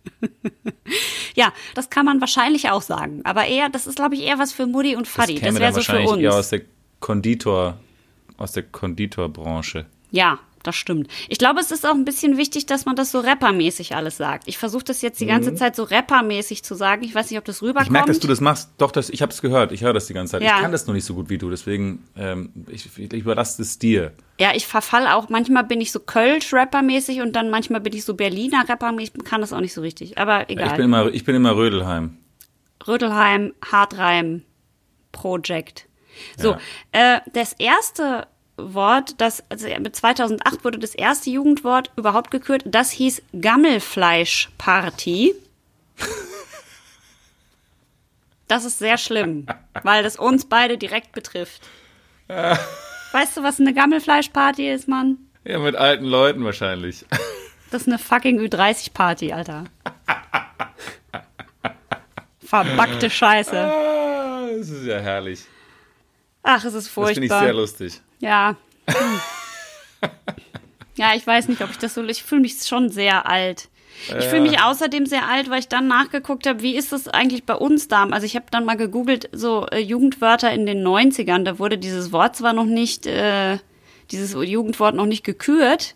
Speaker 2: Ja, das kann man wahrscheinlich auch sagen. Aber eher, das ist, glaube ich, eher was für Mutti und Fadi. Das,
Speaker 1: käme
Speaker 2: wäre so für uns.
Speaker 1: eher aus der Konditor, aus der Konditorbranche.
Speaker 2: Ja, das stimmt. Ich glaube, es ist auch ein bisschen wichtig, dass man das so rappermäßig alles sagt. Ich versuche das jetzt die ganze Zeit so rappermäßig zu sagen. Ich weiß nicht, ob das rüberkommt.
Speaker 1: Mhm. Ich merke, dass du das machst. Doch, das, ich habe es gehört. Ich höre das die ganze Zeit.
Speaker 2: Ja.
Speaker 1: Ich kann das nur nicht so gut wie du. Deswegen, ähm, ich, ich überlasse es dir.
Speaker 2: ja, ich verfall auch. Manchmal bin ich so Kölsch-rappermäßig und dann manchmal bin ich so Berliner rappermäßig. Ich kann das auch nicht so richtig. Aber egal.
Speaker 1: Ich bin immer, ich bin immer Rödelheim.
Speaker 2: Rödelheim, Hartreim, Project. So, äh, das erste Wort, das, also mit 2008 wurde das erste Jugendwort überhaupt gekürt, das hieß Gammelfleischparty. Das ist sehr schlimm, weil das uns beide direkt betrifft. Weißt du, was eine Gammelfleischparty ist, Mann?
Speaker 1: Ja, mit alten Leuten wahrscheinlich.
Speaker 2: Das ist eine fucking Ü30-Party, Alter. Verbackte Scheiße.
Speaker 1: Ah, das ist ja herrlich.
Speaker 2: Ach, es ist
Speaker 1: Das finde ich
Speaker 2: furchtbar.
Speaker 1: sehr lustig.
Speaker 2: Ja. Hm. ja, ich weiß nicht, ob ich das so. Ich fühle mich schon sehr alt. Ich fühle mich außerdem sehr alt, weil ich dann nachgeguckt habe, wie ist das eigentlich bei uns da? Also ich habe dann mal gegoogelt, so äh, Jugendwörter in den 90ern. Da wurde dieses Wort zwar noch nicht, äh, dieses Jugendwort noch nicht gekürt,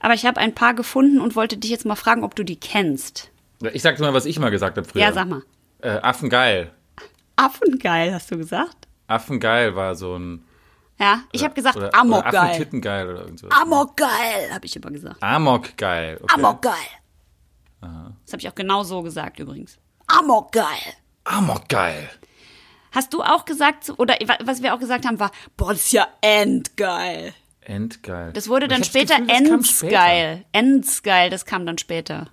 Speaker 2: aber ich habe ein paar gefunden und wollte dich jetzt mal fragen, ob du die kennst.
Speaker 1: Ich sag dir mal, was ich mal gesagt habe früher.
Speaker 2: Ja, sag mal.
Speaker 1: Äh, Affengeil.
Speaker 2: Affengeil, hast du gesagt?
Speaker 1: Affengeil war so ein.
Speaker 2: Ja, ich habe gesagt
Speaker 1: oder, Oder
Speaker 2: Amokgeil.
Speaker 1: Affentittengeil oder irgend sowas.
Speaker 2: Amokgeil, habe ich immer gesagt.
Speaker 1: Amokgeil. Okay.
Speaker 2: Amokgeil. Das habe ich auch genau so gesagt übrigens. Amokgeil.
Speaker 1: Amokgeil.
Speaker 2: Hast du auch gesagt, oder wa- was wir auch gesagt haben, war, boah, das ist ja endgeil.
Speaker 1: Endgeil.
Speaker 2: Das wurde dann später. endsgeil. Endsgeil, das kam dann später.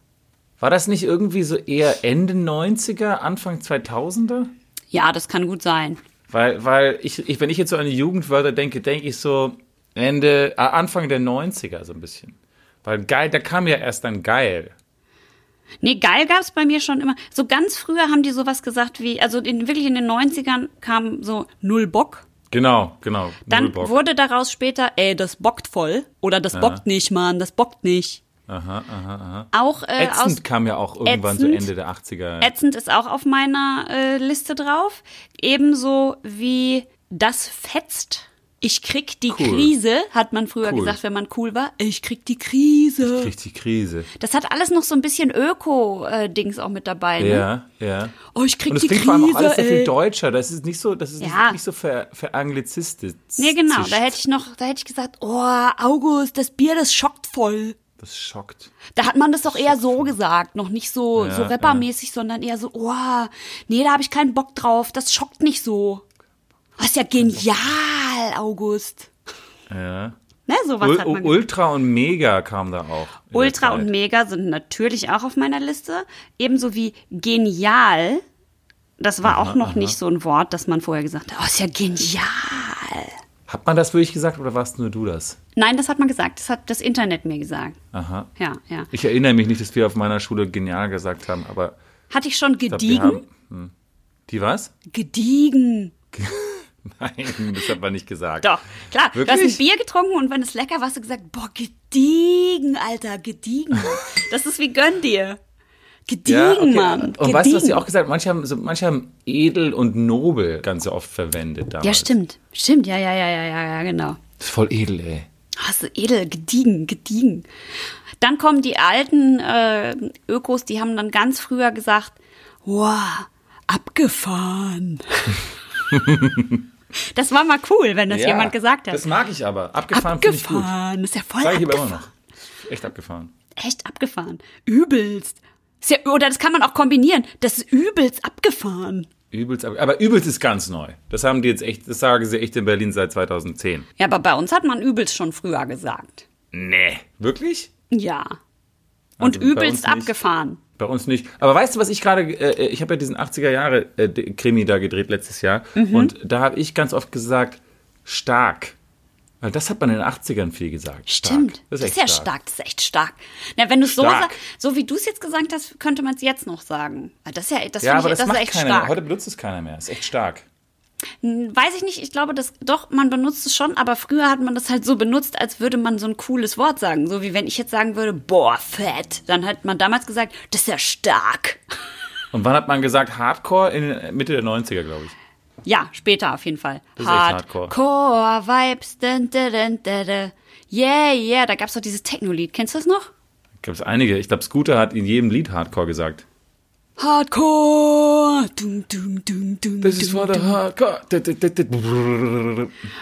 Speaker 1: War das nicht irgendwie so eher Ende 90er, Anfang 2000er?
Speaker 2: Ja, das kann gut sein.
Speaker 1: Weil, weil ich, ich, wenn ich jetzt so an die Jugendwörter denke, denke ich so Ende, äh, Anfang der 90er so ein bisschen. Weil geil, da kam ja erst dann geil.
Speaker 2: Nee, geil gab's bei mir schon immer. So ganz früher haben die sowas gesagt wie, also in, wirklich in den 90ern kam so null Bock.
Speaker 1: Genau, genau.
Speaker 2: Dann wurde daraus später, ey, das bockt voll. Oder das bockt nicht, Mann, das bockt nicht.
Speaker 1: Aha, aha, aha.
Speaker 2: Auch äh, aus
Speaker 1: Ätzend kam ja auch irgendwann so
Speaker 2: Ätzend.
Speaker 1: Ende der 80er.
Speaker 2: Ätzend ist auch auf meiner äh, Liste drauf. Ebenso wie das fetzt. Ich krieg die
Speaker 1: Cool.
Speaker 2: Krise, hat man früher
Speaker 1: Cool.
Speaker 2: gesagt, wenn man cool war. Ich krieg die Krise.
Speaker 1: Richtig Krise.
Speaker 2: Das hat alles noch so ein bisschen Öko-Dings auch mit dabei. Ne?
Speaker 1: Ja, ja.
Speaker 2: Oh, ich krieg
Speaker 1: Und es
Speaker 2: die
Speaker 1: klingt
Speaker 2: Krise.
Speaker 1: vor allem auch alles so viel
Speaker 2: ey.
Speaker 1: deutscher. Das ist nicht so, das ist
Speaker 2: Ja.
Speaker 1: nicht so ver, veranglizistisch.
Speaker 2: Nee, genau. Da hätte ich noch, da hätte ich gesagt, oh, August, das Bier, das schockt voll.
Speaker 1: Das schockt.
Speaker 2: Da hat man das doch eher so gesagt, noch nicht so,
Speaker 1: Ja,
Speaker 2: so rappermäßig, sondern eher so, oh, nee, da habe ich keinen Bock drauf, das schockt nicht so. Das ist ja genial, August.
Speaker 1: Ja.
Speaker 2: Ne, sowas
Speaker 1: Ul
Speaker 2: hat man gesagt.
Speaker 1: Ultra und Mega kam da auch.
Speaker 2: Ultra und Mega sind natürlich auch auf meiner Liste. Ebenso wie genial. Das war auch noch nicht so ein Wort, das man vorher gesagt hat. Oh, ist ja genial.
Speaker 1: Hat man das wirklich gesagt oder warst nur du das?
Speaker 2: Nein, das hat man gesagt. Das hat das Internet mir gesagt.
Speaker 1: Aha.
Speaker 2: Ja, ja.
Speaker 1: Ich erinnere mich nicht, dass wir auf meiner Schule genial gesagt haben, aber
Speaker 2: Hatte ich schon
Speaker 1: ich glaub,
Speaker 2: gediegen?
Speaker 1: haben. Hm. Die was?
Speaker 2: Gediegen.
Speaker 1: Nein, das hat man nicht gesagt.
Speaker 2: Doch, klar. Du hast
Speaker 1: Wirklich?
Speaker 2: ein Bier getrunken und wenn es lecker war, hast du gesagt, boah, gediegen, Alter, gediegen. Das ist wie gönn dir. Gediegen,
Speaker 1: Ja, okay.
Speaker 2: Mann.
Speaker 1: Und
Speaker 2: gediegen.
Speaker 1: weißt du, was sie auch gesagt? Manche haben, so, manche haben edel und nobel ganz so oft verwendet damals.
Speaker 2: Ja, stimmt. Stimmt, ja, ja, ja, ja, ja, ja, genau.
Speaker 1: Das ist voll edel, ey.
Speaker 2: Hast du edel, gediegen, gediegen. Dann kommen die alten äh, Ökos, die haben dann ganz früher gesagt, wow, abgefahren. das war mal cool, wenn das
Speaker 1: Ja,
Speaker 2: jemand gesagt hat.
Speaker 1: Das mag ich aber. Abgefahren finde ich gut.
Speaker 2: abgefahren, das ist ja voll
Speaker 1: Sag ich aber
Speaker 2: abgefahren.
Speaker 1: immer noch. Echt abgefahren.
Speaker 2: Echt abgefahren. Übelst. Ja, oder das kann man auch kombinieren. Das ist übelst abgefahren.
Speaker 1: Übelst, ab- aber übelst ist ganz neu. Das haben die jetzt echt, das sagen sie echt in Berlin seit 2010.
Speaker 2: Ja, aber bei uns hat man übelst schon früher gesagt.
Speaker 1: Nee. Wirklich?
Speaker 2: Ja. Und
Speaker 1: Also bei uns
Speaker 2: übelst
Speaker 1: nicht.
Speaker 2: abgefahren.
Speaker 1: Bei uns nicht. Aber weißt du, was ich gerade, äh, ich habe ja diesen 80er Jahre äh, Krimi da gedreht letztes Jahr
Speaker 2: Mhm.
Speaker 1: und da habe ich ganz oft gesagt, stark. Weil das hat man in den 80ern viel gesagt.
Speaker 2: Stimmt.
Speaker 1: Stark.
Speaker 2: Das
Speaker 1: Das
Speaker 2: ist,
Speaker 1: ist, echt
Speaker 2: ja
Speaker 1: stark.
Speaker 2: stark. Das ist echt stark. Na, wenn du es so sagst, so wie du es jetzt gesagt hast, könnte man es jetzt noch sagen. Das ist ja, das
Speaker 1: Ja, aber
Speaker 2: ich,
Speaker 1: das,
Speaker 2: das ist
Speaker 1: macht
Speaker 2: echt
Speaker 1: keiner
Speaker 2: stark.
Speaker 1: Heute benutzt es keiner mehr. Das ist echt stark.
Speaker 2: Weiß ich nicht, ich glaube, das doch, man benutzt es schon, aber früher hat man das halt so benutzt, als würde man so ein cooles Wort sagen. So wie wenn ich jetzt sagen würde, boah, fett. Dann hat man damals gesagt, das ist ja stark.
Speaker 1: Und wann hat man gesagt Hardcore? In Mitte der 90er, glaube ich.
Speaker 2: Ja, später auf jeden Fall.
Speaker 1: Das ist echt Hardcore.
Speaker 2: Hardcore Vibes. Dun. Yeah, yeah. Da gab's doch dieses Techno-Lied. Kennst du das noch?
Speaker 1: Gibt es einige. Ich glaube, Scooter hat in jedem Lied Hardcore gesagt.
Speaker 2: Hardcore. Dum, dum, dum, dum,
Speaker 1: Das ist the
Speaker 2: dum.
Speaker 1: Hardcore.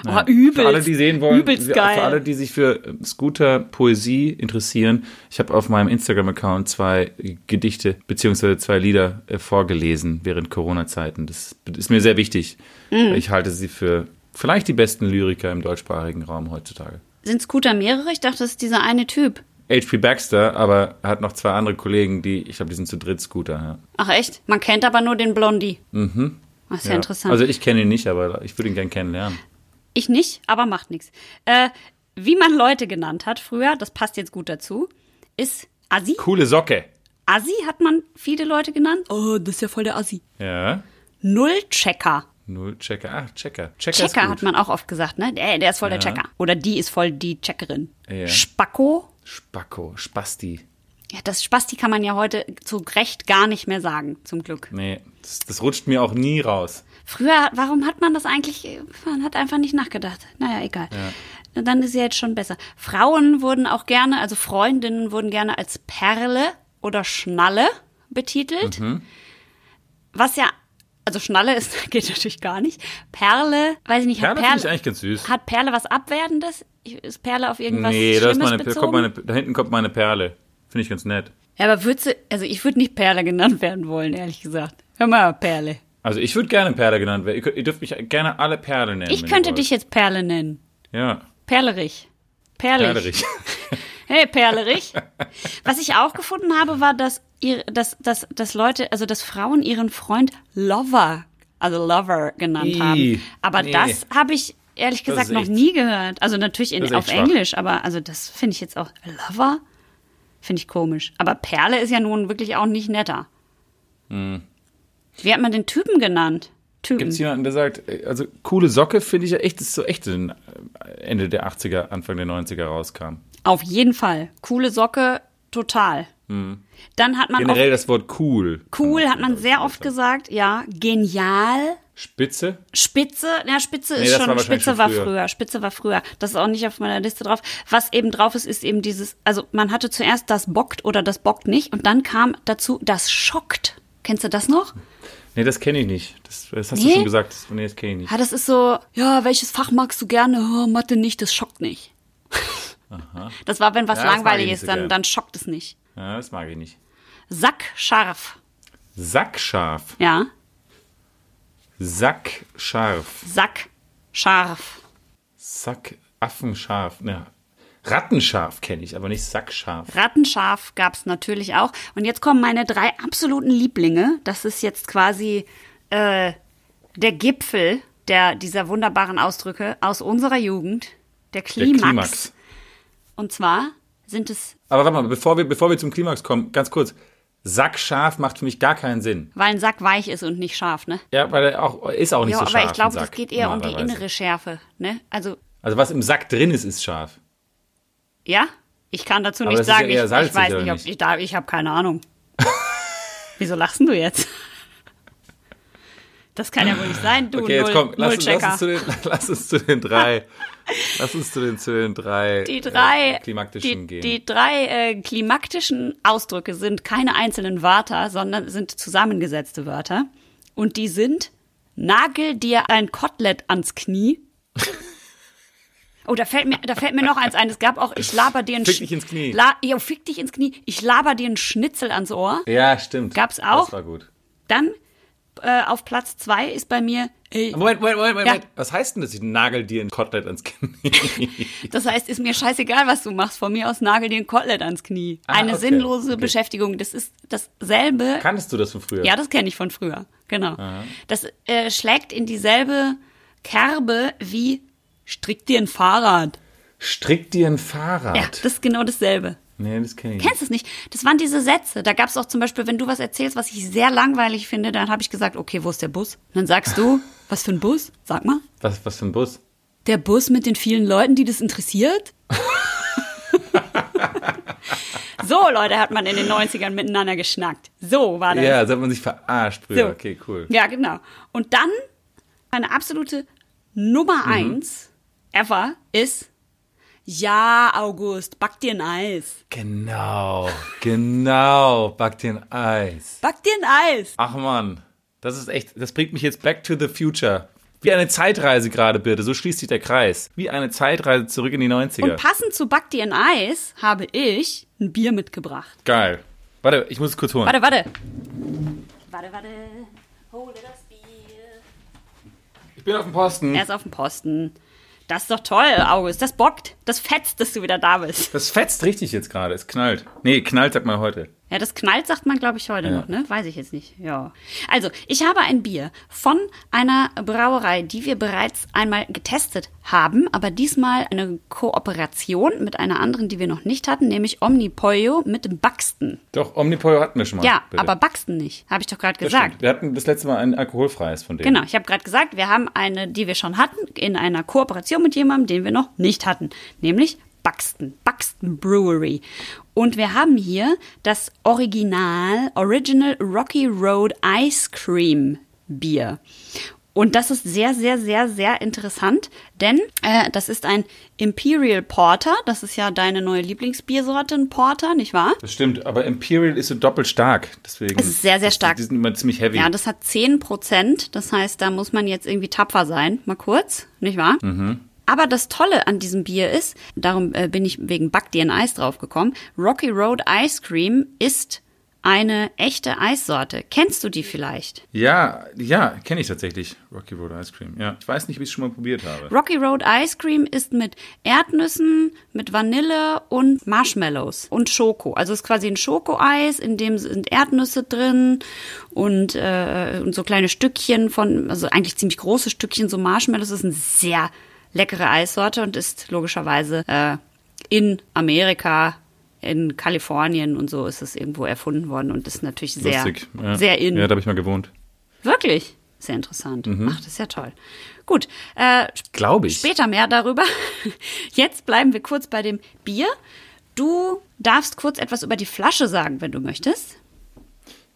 Speaker 2: Oh, übelst.
Speaker 1: Für alle, die sehen wollen,
Speaker 2: Übelst
Speaker 1: für
Speaker 2: geil.
Speaker 1: alle, die sich für äh, Scooter-Poesie interessieren, ich habe auf meinem Instagram-Account zwei Gedichte beziehungsweise zwei Lieder äh, vorgelesen während Corona-Zeiten. Das ist mir sehr wichtig.
Speaker 2: Mhm.
Speaker 1: Ich halte sie für vielleicht die besten Lyriker im deutschsprachigen Raum heutzutage.
Speaker 2: Sind Scooter mehrere? Ich dachte, das ist dieser eine Typ.
Speaker 1: HP Baxter, aber er hat noch zwei andere Kollegen, die, ich glaube, die sind zu dritt Scooter. Ja.
Speaker 2: Ach echt? Man kennt aber nur den Blondie. Mhm. Das ist ja, interessant.
Speaker 1: Also ich kenne ihn nicht, aber ich würde ihn gern kennenlernen.
Speaker 2: Ich nicht, aber macht nichts. Äh, wie man Leute genannt hat früher, das passt jetzt gut dazu, ist Assi.
Speaker 1: Coole Socke.
Speaker 2: Assi hat man viele Leute genannt. Oh, das ist ja voll der Assi.
Speaker 1: Ja.
Speaker 2: Null-Checker.
Speaker 1: Null Checker. Ach, Checker. Checker, ist
Speaker 2: Checker
Speaker 1: gut.
Speaker 2: hat man auch oft gesagt, ne? Der, der ist voll der Checker. Oder die ist voll die Checkerin.
Speaker 1: Ja.
Speaker 2: Spacko.
Speaker 1: Spacko, Spasti.
Speaker 2: Ja, das Spasti kann man ja heute zu Recht gar nicht mehr sagen, zum Glück.
Speaker 1: Nee, das, das rutscht mir auch nie raus.
Speaker 2: Früher, warum hat man das eigentlich? Man hat einfach nicht nachgedacht. Naja, egal. Dann ist ja jetzt schon besser. Frauen wurden auch gerne, also Freundinnen wurden gerne als Perle oder Schnalle betitelt. Was ja, also Schnalle ist, geht natürlich gar nicht. Perle, weiß ich nicht, hat
Speaker 1: Perle finde ich eigentlich ganz süß.
Speaker 2: hat Perle was Abwertendes? Ist Perle auf irgendwas
Speaker 1: nee, da,
Speaker 2: Schlimmes
Speaker 1: ist meine, da,
Speaker 2: bezogen?
Speaker 1: kommt meine, da hinten kommt meine Perle. Finde ich ganz nett.
Speaker 2: ja, aber würdest also ich würde nicht Perle genannt werden wollen, ehrlich gesagt. Hör mal, Perle.
Speaker 1: Also ich würde gerne Perle genannt werden. Ihr, dürft mich gerne alle Perle nennen.
Speaker 2: Ich könnte dich jetzt Perle nennen.
Speaker 1: Ja,
Speaker 2: Perlerich. Perlich.
Speaker 1: Perlerich.
Speaker 2: Hey, Perlerich. Was ich auch gefunden habe, war, dass, ihr, dass, dass, dass Leute, also dass Frauen ihren Freund Lover, also Lover genannt haben. Aber
Speaker 1: nee.
Speaker 2: das habe ich ehrlich gesagt noch nie gehört. Also natürlich in, auf
Speaker 1: schwach.
Speaker 2: Englisch, aber also das finde ich jetzt auch. Lover? Finde ich komisch. Aber Perle ist ja nun wirklich auch nicht netter. Wie hat man den Typen genannt? Typen.
Speaker 1: Gibt es jemanden, der sagt, also coole Socke finde ich ja echt, das ist so echt Ende der 80er, Anfang der 90er rauskam.
Speaker 2: Auf jeden Fall. Coole Socke, total. Dann hat man.
Speaker 1: Generell
Speaker 2: auch,
Speaker 1: das Wort cool.
Speaker 2: cool hat man sehr oft gesagt, ja. Genial,
Speaker 1: Spitze?
Speaker 2: Spitze, ja, Spitze
Speaker 1: Nee,
Speaker 2: ist schon,
Speaker 1: war
Speaker 2: Spitze
Speaker 1: schon
Speaker 2: war
Speaker 1: früher.
Speaker 2: früher. Spitze war früher. Das ist auch nicht auf meiner Liste drauf. Was eben drauf ist, ist eben dieses, also man hatte zuerst das bockt oder das bockt nicht und dann kam dazu das schockt. Kennst du das noch?
Speaker 1: Nee, das kenne ich nicht. Das, das hast
Speaker 2: Nee?
Speaker 1: du schon gesagt. Das, nee, das kenne ich nicht.
Speaker 2: Ja, das ist so, ja, welches Fach magst du gerne? Oh, Mathe nicht, das schockt nicht. Das war, wenn was
Speaker 1: Ja,
Speaker 2: langweilig ist,
Speaker 1: so
Speaker 2: dann, dann schockt es nicht.
Speaker 1: Ja, das mag ich nicht.
Speaker 2: Sackscharf,
Speaker 1: Sackscharf.
Speaker 2: ja.
Speaker 1: Sackscharf.
Speaker 2: Sackscharf.
Speaker 1: Sack, Affenscharf. Ja, Rattenscharf kenne ich, aber nicht Sackscharf.
Speaker 2: Rattenscharf gab es natürlich auch. Und jetzt kommen meine drei absoluten Lieblinge. Das ist jetzt quasi äh, der Gipfel der, dieser wunderbaren Ausdrücke aus unserer Jugend. Der Klimax.
Speaker 1: Der Klimax.
Speaker 2: Und zwar sind es,
Speaker 1: Aber warte mal, bevor wir, bevor wir zum Klimax kommen, ganz kurz. Sackscharf macht für mich gar keinen Sinn.
Speaker 2: weil ein Sack weich ist und nicht scharf, ne?
Speaker 1: Ja, weil er auch, ist auch nicht
Speaker 2: Ja,
Speaker 1: so
Speaker 2: aber
Speaker 1: scharf.
Speaker 2: ich glaube, das
Speaker 1: Sack,
Speaker 2: geht eher um die innere Schärfe, ne? Also,
Speaker 1: Also was im Sack drin ist, ist scharf.
Speaker 2: ja, ich kann dazu
Speaker 1: Aber
Speaker 2: nicht
Speaker 1: ist ja
Speaker 2: sagen, ich, ich weiß nicht, ob
Speaker 1: nicht?
Speaker 2: ich da, ich habe keine Ahnung. Wieso lachst denn du jetzt? Das kann ja wohl nicht sein, du
Speaker 1: Okay, jetzt
Speaker 2: Null,
Speaker 1: komm, lass, uns-
Speaker 2: Nullchecker.
Speaker 1: lass, uns zu den, lass uns zu den drei, lass uns zu den, zu den drei,
Speaker 2: Die drei,
Speaker 1: äh, klimaktischen
Speaker 2: die,
Speaker 1: gehen.
Speaker 2: die drei äh, klimaktischen Ausdrücke sind keine einzelnen Wörter, sondern sind zusammengesetzte Wörter. Und die sind Nagel dir ein Kotelett ans Knie. Oh, da fällt mir, da fällt mir noch eins ein. Es gab auch, ich laber dir ein
Speaker 1: Fick dich ins Knie.
Speaker 2: La, jo, fick dich ins Knie. Ich laber dir ein Schnitzel ans Ohr.
Speaker 1: ja, stimmt.
Speaker 2: Gab's auch?
Speaker 1: Das war gut.
Speaker 2: Dann äh, auf Platz zwei ist bei mir, ey,
Speaker 1: Moment, Moment, Moment, Moment.
Speaker 2: Ja.
Speaker 1: Was heißt denn das? Ich nagel dir ein Kotelett ans Knie.
Speaker 2: Das heißt, ist mir scheißegal, was du machst. Von mir aus nagel dir ein Kotelett ans Knie.
Speaker 1: Ah,
Speaker 2: Eine
Speaker 1: okay,
Speaker 2: sinnlose
Speaker 1: okay.
Speaker 2: Beschäftigung. Das ist dasselbe.
Speaker 1: Kanntest du das von früher?
Speaker 2: Ja, das kenne ich von früher. Genau. Das äh, schlägt in dieselbe Kerbe wie strick dir ein Fahrrad.
Speaker 1: Strick dir ein Fahrrad.
Speaker 2: Ja, das ist genau dasselbe.
Speaker 1: Nee, das kenne ich
Speaker 2: Kennst du es nicht? Das waren diese Sätze. Da gab es auch zum Beispiel, wenn du was erzählst, was ich sehr langweilig finde, dann habe ich gesagt, okay, wo ist der Bus? Und dann sagst du, was für ein Bus? Sag mal.
Speaker 1: Was, was für ein Bus?
Speaker 2: Der Bus mit den vielen Leuten, die das interessiert? so, Leute, hat man in den 90ern miteinander geschnackt. So war das.
Speaker 1: Ja, so hat man sich verarscht früher.
Speaker 2: So.
Speaker 1: Okay, cool.
Speaker 2: Ja, genau. Und dann eine absolute Nummer
Speaker 1: Mhm.
Speaker 2: eins ever ist, ja, August, back dir ein Eis.
Speaker 1: Genau, genau. Back dir ein Eis.
Speaker 2: Back dir ein Eis.
Speaker 1: Ach man, das ist echt, das bringt mich jetzt back to the future. Wie eine Zeitreise gerade, Birte. So schließt sich der Kreis. Wie eine Zeitreise zurück in die 90er.
Speaker 2: Und passend zu back dir ein Eis habe ich ein Bier mitgebracht.
Speaker 1: Geil. Warte, ich muss es kurz holen.
Speaker 2: Warte, warte. Warte, warte. Hole das Bier.
Speaker 1: Ich bin auf dem Posten.
Speaker 2: Er ist auf dem Posten. Das ist doch toll, August. Das bockt. Das fetzt, dass du wieder da bist.
Speaker 1: Das fetzt richtig jetzt gerade. Es knallt. Nee, knallt sagt man heute.
Speaker 2: Ja, das knallt, sagt man, glaube ich, heute noch, ne? Weiß ich jetzt nicht. Ja. Also, ich habe ein Bier von einer Brauerei, die wir bereits einmal getestet haben, aber diesmal eine Kooperation mit einer anderen, die wir noch nicht hatten, nämlich Omnipollo mit Buxton.
Speaker 1: Doch, Omnipollo hatten wir schon mal.
Speaker 2: Ja,
Speaker 1: bitte.
Speaker 2: aber Buxton nicht, habe ich doch gerade gesagt.
Speaker 1: stimmt. Wir hatten das letzte Mal ein alkoholfreies von denen.
Speaker 2: Genau, ich habe gerade gesagt, wir haben eine, die wir schon hatten, in einer Kooperation mit jemandem, den wir noch nicht hatten, nämlich Buxton, Buxton Brewery. Und wir haben hier das Original, Original Rocky Road Ice Cream Bier. Und das ist sehr, sehr, sehr, sehr interessant, denn äh, das ist ein Imperial Porter. Das ist ja deine neue Lieblingsbiersorte, ein Porter, nicht wahr?
Speaker 1: Das stimmt, aber Imperial ist so doppelt stark. Deswegen.
Speaker 2: Es ist sehr, sehr stark.
Speaker 1: Die sind immer ziemlich heavy.
Speaker 2: Ja, das hat 10 Prozent. Das heißt, da muss man jetzt irgendwie tapfer sein. Mal kurz, nicht wahr? Aber das Tolle an diesem Bier ist, darum äh, bin ich wegen Back dir ein Eis draufgekommen, Rocky Road Ice Cream ist eine echte Eissorte. Kennst du die vielleicht?
Speaker 1: ja, ja, kenne ich tatsächlich. Rocky Road Ice Cream. Ja, ich weiß nicht, wie ich es schon mal probiert habe.
Speaker 2: Rocky Road Ice Cream ist mit Erdnüssen, mit Vanille und Marshmallows und Schoko. Also es ist quasi ein Schokoeis, in dem sind Erdnüsse drin und, äh, und so kleine Stückchen von, also eigentlich ziemlich große Stückchen, so Marshmallows. Das ist eine sehr leckere Eissorte und ist logischerweise äh, in Amerika, in Kalifornien und so ist es irgendwo erfunden worden und ist natürlich sehr,
Speaker 1: Lustig. Ja.
Speaker 2: sehr in.
Speaker 1: Ja, da habe ich mal gewohnt.
Speaker 2: Wirklich? Sehr interessant.
Speaker 1: Mhm.
Speaker 2: Ach, das ist ja toll. Gut, äh,
Speaker 1: Glaube ich.
Speaker 2: Später mehr darüber. Jetzt bleiben wir kurz bei dem Bier. Du darfst kurz etwas über die Flasche sagen, wenn du möchtest.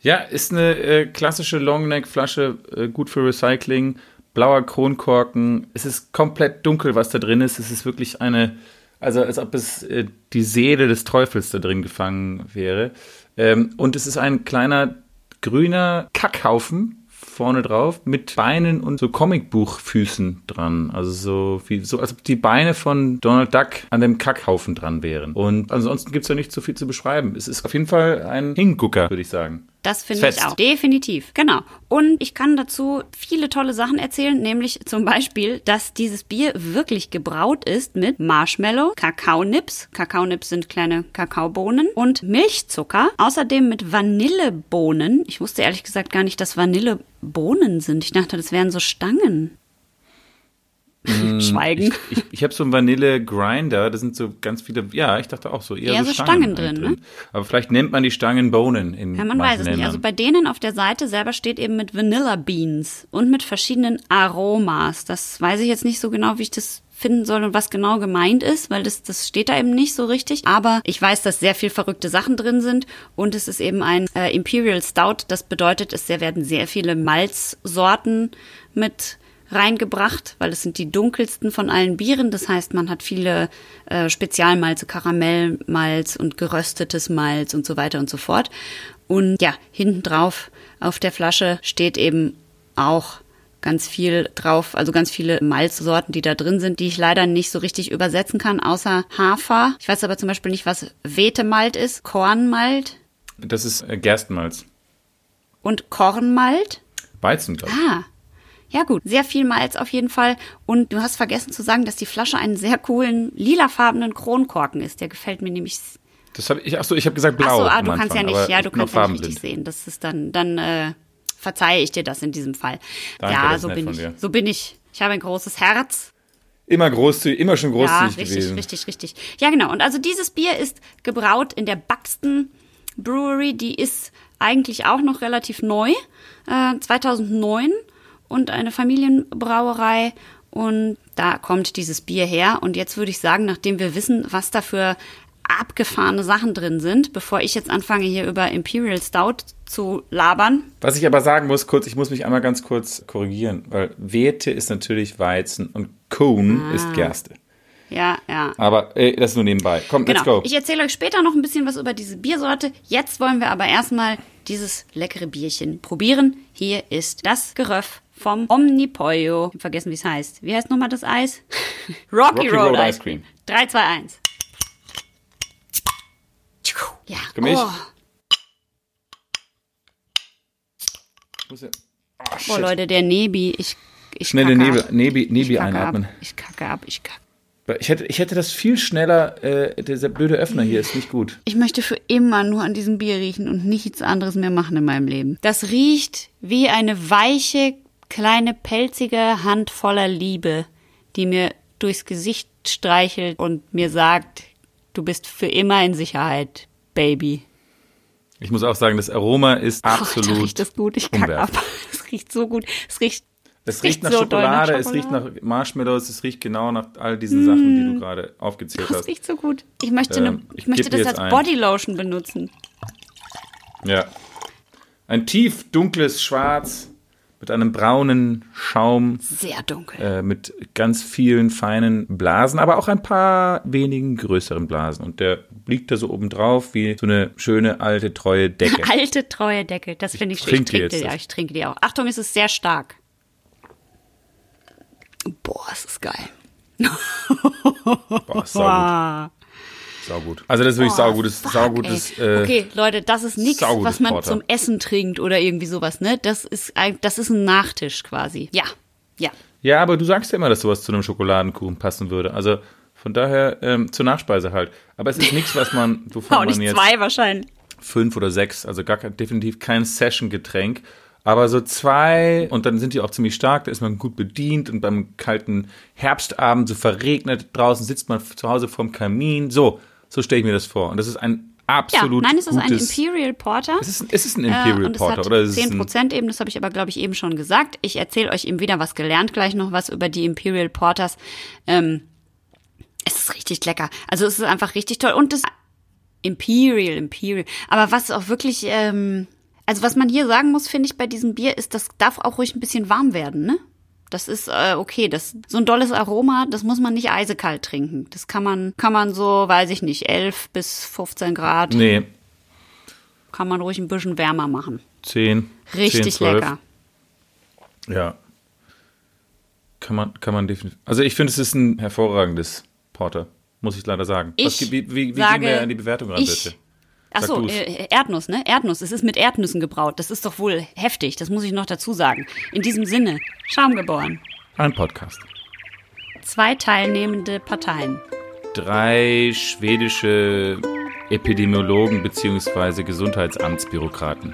Speaker 1: Ja, ist eine äh, klassische Longneck-Flasche, äh, gut für Recycling, blauer Kronkorken. Es ist komplett dunkel, was da drin ist. Es ist wirklich eine, also als ob es äh, die Seele des Teufels da drin gefangen wäre. Ähm, und es ist ein kleiner grüner Kackhaufen vorne drauf mit Beinen und so Comicbuchfüßen dran. Also so wie so, als ob die Beine von Donald Duck an dem Kackhaufen dran wären. Und ansonsten gibt's da nicht so viel zu beschreiben. Es ist auf jeden Fall ein Hingucker, würde ich sagen.
Speaker 2: Das finde ich auch. Definitiv. Genau. Und ich kann dazu viele tolle Sachen erzählen, nämlich zum Beispiel, dass dieses Bier wirklich gebraut ist mit Marshmallow, Kakaonips. Kakaonips sind kleine Kakaobohnen und Milchzucker. Außerdem mit Vanillebohnen. Ich wusste ehrlich gesagt gar nicht, dass Vanillebohnen sind. Ich dachte, das wären so Stangen. Schweigen.
Speaker 1: Ich, ich, ich habe so einen Vanille-Grinder, da sind so ganz viele, ja, ich dachte auch so eher
Speaker 2: Ja,
Speaker 1: so,
Speaker 2: so
Speaker 1: Stangen,
Speaker 2: Stangen drin,
Speaker 1: drin. Aber vielleicht nennt man die Stangen Bohnen in
Speaker 2: Ja, man weiß es nicht.
Speaker 1: Ländern.
Speaker 2: Also bei denen auf der Seite selber steht eben mit Vanilla Beans und mit verschiedenen Aromas. Das weiß ich jetzt nicht so genau, wie ich das finden soll und was genau gemeint ist, weil das, das steht da eben nicht so richtig. Aber ich weiß, dass sehr viel verrückte Sachen drin sind und es ist eben ein äh, Imperial Stout. Das bedeutet, es werden sehr viele Malzsorten mit reingebracht, weil es sind die dunkelsten von allen Bieren. Das heißt, man hat viele äh, Spezialmalze, Karamellmalz und geröstetes Malz und so weiter und so fort. Und ja, hinten drauf auf der Flasche steht eben auch ganz viel drauf, also ganz viele Malzsorten, die da drin sind, die ich leider nicht so richtig übersetzen kann, außer Hafer. Ich weiß aber zum Beispiel nicht, was Vetemalt ist, Kornmalt
Speaker 1: das ist äh, Gerstenmalz.
Speaker 2: und Kornmalt.
Speaker 1: Weizen, glaube ich.
Speaker 2: Ah. Ja gut, sehr viel Malz auf jeden Fall. Und du hast vergessen zu sagen, dass die Flasche einen sehr coolen lilafarbenen Kronkorken ist. Der gefällt mir nämlich.
Speaker 1: Das habe ich, ach so, ich habe gesagt blau.
Speaker 2: Ach so, ah, du kannst ja
Speaker 1: Anfang,
Speaker 2: nicht,
Speaker 1: aber
Speaker 2: ja, du kannst ja nicht richtig sehen. Das ist dann, dann äh, verzeihe ich dir das in diesem Fall.
Speaker 1: Danke,
Speaker 2: ja, so bin ich. So bin ich. Ich habe ein großes Herz.
Speaker 1: Immer großzügig, immer schon
Speaker 2: Ja,
Speaker 1: großzügig
Speaker 2: richtig,
Speaker 1: gewesen.
Speaker 2: richtig, richtig. Ja, genau. Und also dieses Bier ist gebraut in der Buxton Brewery. Die ist eigentlich auch noch relativ neu, äh, 2009 und eine Familienbrauerei. Und da kommt dieses Bier her. Und jetzt würde ich sagen, nachdem wir wissen, was da für abgefahrene Sachen drin sind, bevor ich jetzt anfange, hier über Imperial Stout zu labern.
Speaker 1: Was ich aber sagen muss, kurz, ich muss mich einmal ganz kurz korrigieren, weil Wete ist natürlich Weizen und Kuhn
Speaker 2: Ah.
Speaker 1: ist Gerste.
Speaker 2: Ja, ja.
Speaker 1: Aber äh, das nur nebenbei. Komm,
Speaker 2: Genau.
Speaker 1: let's go.
Speaker 2: Ich erzähle euch später noch ein bisschen was über diese Biersorte. Jetzt wollen wir aber erstmal dieses leckere Bierchen probieren. Hier ist das Geröff vom Omnipollo. Ich hab vergessen, wie es heißt. Wie heißt nochmal das Eis? Rocky,
Speaker 1: Rocky
Speaker 2: Road,
Speaker 1: Road
Speaker 2: Ice
Speaker 1: Cream.
Speaker 2: Cream. 3, 2, 1. Ja.
Speaker 1: Gemisch.
Speaker 2: Oh,
Speaker 1: Oh,
Speaker 2: oh. Leute, der Nebi. Ich, ich
Speaker 1: Schnelle
Speaker 2: kacke
Speaker 1: Nebel,
Speaker 2: ab.
Speaker 1: Nebi,
Speaker 2: Ich
Speaker 1: Nebi
Speaker 2: kacke
Speaker 1: einatmen.
Speaker 2: Ab. Ich kacke ab. Ich kacke.
Speaker 1: Ich hätte, ich hätte das viel schneller, äh, dieser blöde Öffner hier ist nicht gut.
Speaker 2: Ich möchte für immer nur an diesem Bier riechen und nichts anderes mehr machen in meinem Leben. Das riecht wie eine weiche, kleine, pelzige Hand voller Liebe, die mir durchs Gesicht streichelt und mir sagt, du bist für immer in Sicherheit, Baby.
Speaker 1: Ich muss auch sagen, das Aroma ist
Speaker 2: Ach, da
Speaker 1: absolut.
Speaker 2: riecht das gut. Ich kacke ab. Es riecht so gut. Es riecht,
Speaker 1: Es riecht nach
Speaker 2: so doll nach
Speaker 1: Schokolade, es riecht
Speaker 2: Schokolade.
Speaker 1: nach Marshmallows, es riecht genau nach all diesen Sachen, die du gerade aufgezählt
Speaker 2: das
Speaker 1: hast.
Speaker 2: riecht so gut. Ich möchte,
Speaker 1: Ähm, ich
Speaker 2: ich möchte das als
Speaker 1: ein.
Speaker 2: Bodylotion benutzen.
Speaker 1: Ja. Ein tief dunkles Schwarz mit einem braunen Schaum,
Speaker 2: Sehr dunkel.
Speaker 1: äh, mit ganz vielen feinen Blasen, aber auch ein paar wenigen größeren Blasen. Und der liegt da so oben drauf wie so eine schöne alte treue Decke.
Speaker 2: Alte treue Decke, das finde ich schön. Ich
Speaker 1: trinke
Speaker 2: trinke
Speaker 1: jetzt
Speaker 2: die, ja, ich trinke die auch. Achtung, es ist sehr stark. Boah, es ist geil.
Speaker 1: Boah, saugut.
Speaker 2: Boah.
Speaker 1: saugut. Also das ist wirklich
Speaker 2: Boah,
Speaker 1: saugutes,
Speaker 2: fuck,
Speaker 1: saugutes. Äh,
Speaker 2: okay, Leute, das ist nichts, was man
Speaker 1: Porter.
Speaker 2: zum Essen trinkt oder irgendwie sowas, ne? Das ist ein, das ist ein Nachtisch quasi. Ja, ja.
Speaker 1: Ja, aber du sagst ja immer, dass sowas zu einem Schokoladenkuchen passen würde. Also von daher ähm, zur Nachspeise halt. Aber es ist nichts, was man, wovon
Speaker 2: Auch
Speaker 1: man
Speaker 2: nicht
Speaker 1: jetzt
Speaker 2: zwei wahrscheinlich.
Speaker 1: fünf oder sechs, also gar kein, definitiv kein Session-Getränk. Aber so zwei und dann sind die auch ziemlich stark, da ist man gut bedient und beim kalten Herbstabend so verregnet draußen sitzt man zu Hause vorm Kamin. So, so stelle ich mir das vor. Und das ist ein
Speaker 2: Ja,
Speaker 1: absolut
Speaker 2: nein, es ist ein. Imperial Porter.
Speaker 1: es ist, es ist ein Imperial
Speaker 2: Äh, und
Speaker 1: Porter,
Speaker 2: es hat
Speaker 1: oder? Es ist
Speaker 2: 10
Speaker 1: ein,
Speaker 2: Prozent eben, das habe ich aber, glaube ich, eben schon gesagt. Ich erzähle euch eben wieder was gelernt, gleich noch was über die Imperial Porters. Ähm, es ist richtig lecker. Also es ist einfach richtig toll. Und das Imperial, Imperial. Aber was auch wirklich, ähm, also was man hier sagen muss, finde ich, bei diesem Bier, ist, das darf auch ruhig ein bisschen warm werden, ne? Das ist äh, okay, das so ein dolles Aroma, das muss man nicht eisekalt trinken. Das kann man kann man so, weiß ich nicht, 11 bis 15 Grad
Speaker 1: nee,
Speaker 2: kann man ruhig ein bisschen wärmer machen.
Speaker 1: zehn,
Speaker 2: Richtig
Speaker 1: 10, 12.
Speaker 2: lecker.
Speaker 1: Ja. Kann man, kann man definitiv. Also ich finde, es ist ein hervorragendes Porter, muss ich leider sagen.
Speaker 2: Ich
Speaker 1: Was, wie wie, wie
Speaker 2: sage,
Speaker 1: gehen wir an die Bewertung ran,
Speaker 2: ich
Speaker 1: bitte?
Speaker 2: Ach so, äh, Erdnuss, ne? Erdnuss. Es ist mit Erdnüssen gebraut. Das ist doch wohl heftig. Das muss ich noch dazu sagen. In diesem Sinne, Schaum geboren.
Speaker 1: Ein Podcast.
Speaker 2: Zwei teilnehmende Parteien.
Speaker 1: Drei schwedische Epidemiologen bzw. Gesundheitsamtsbürokraten.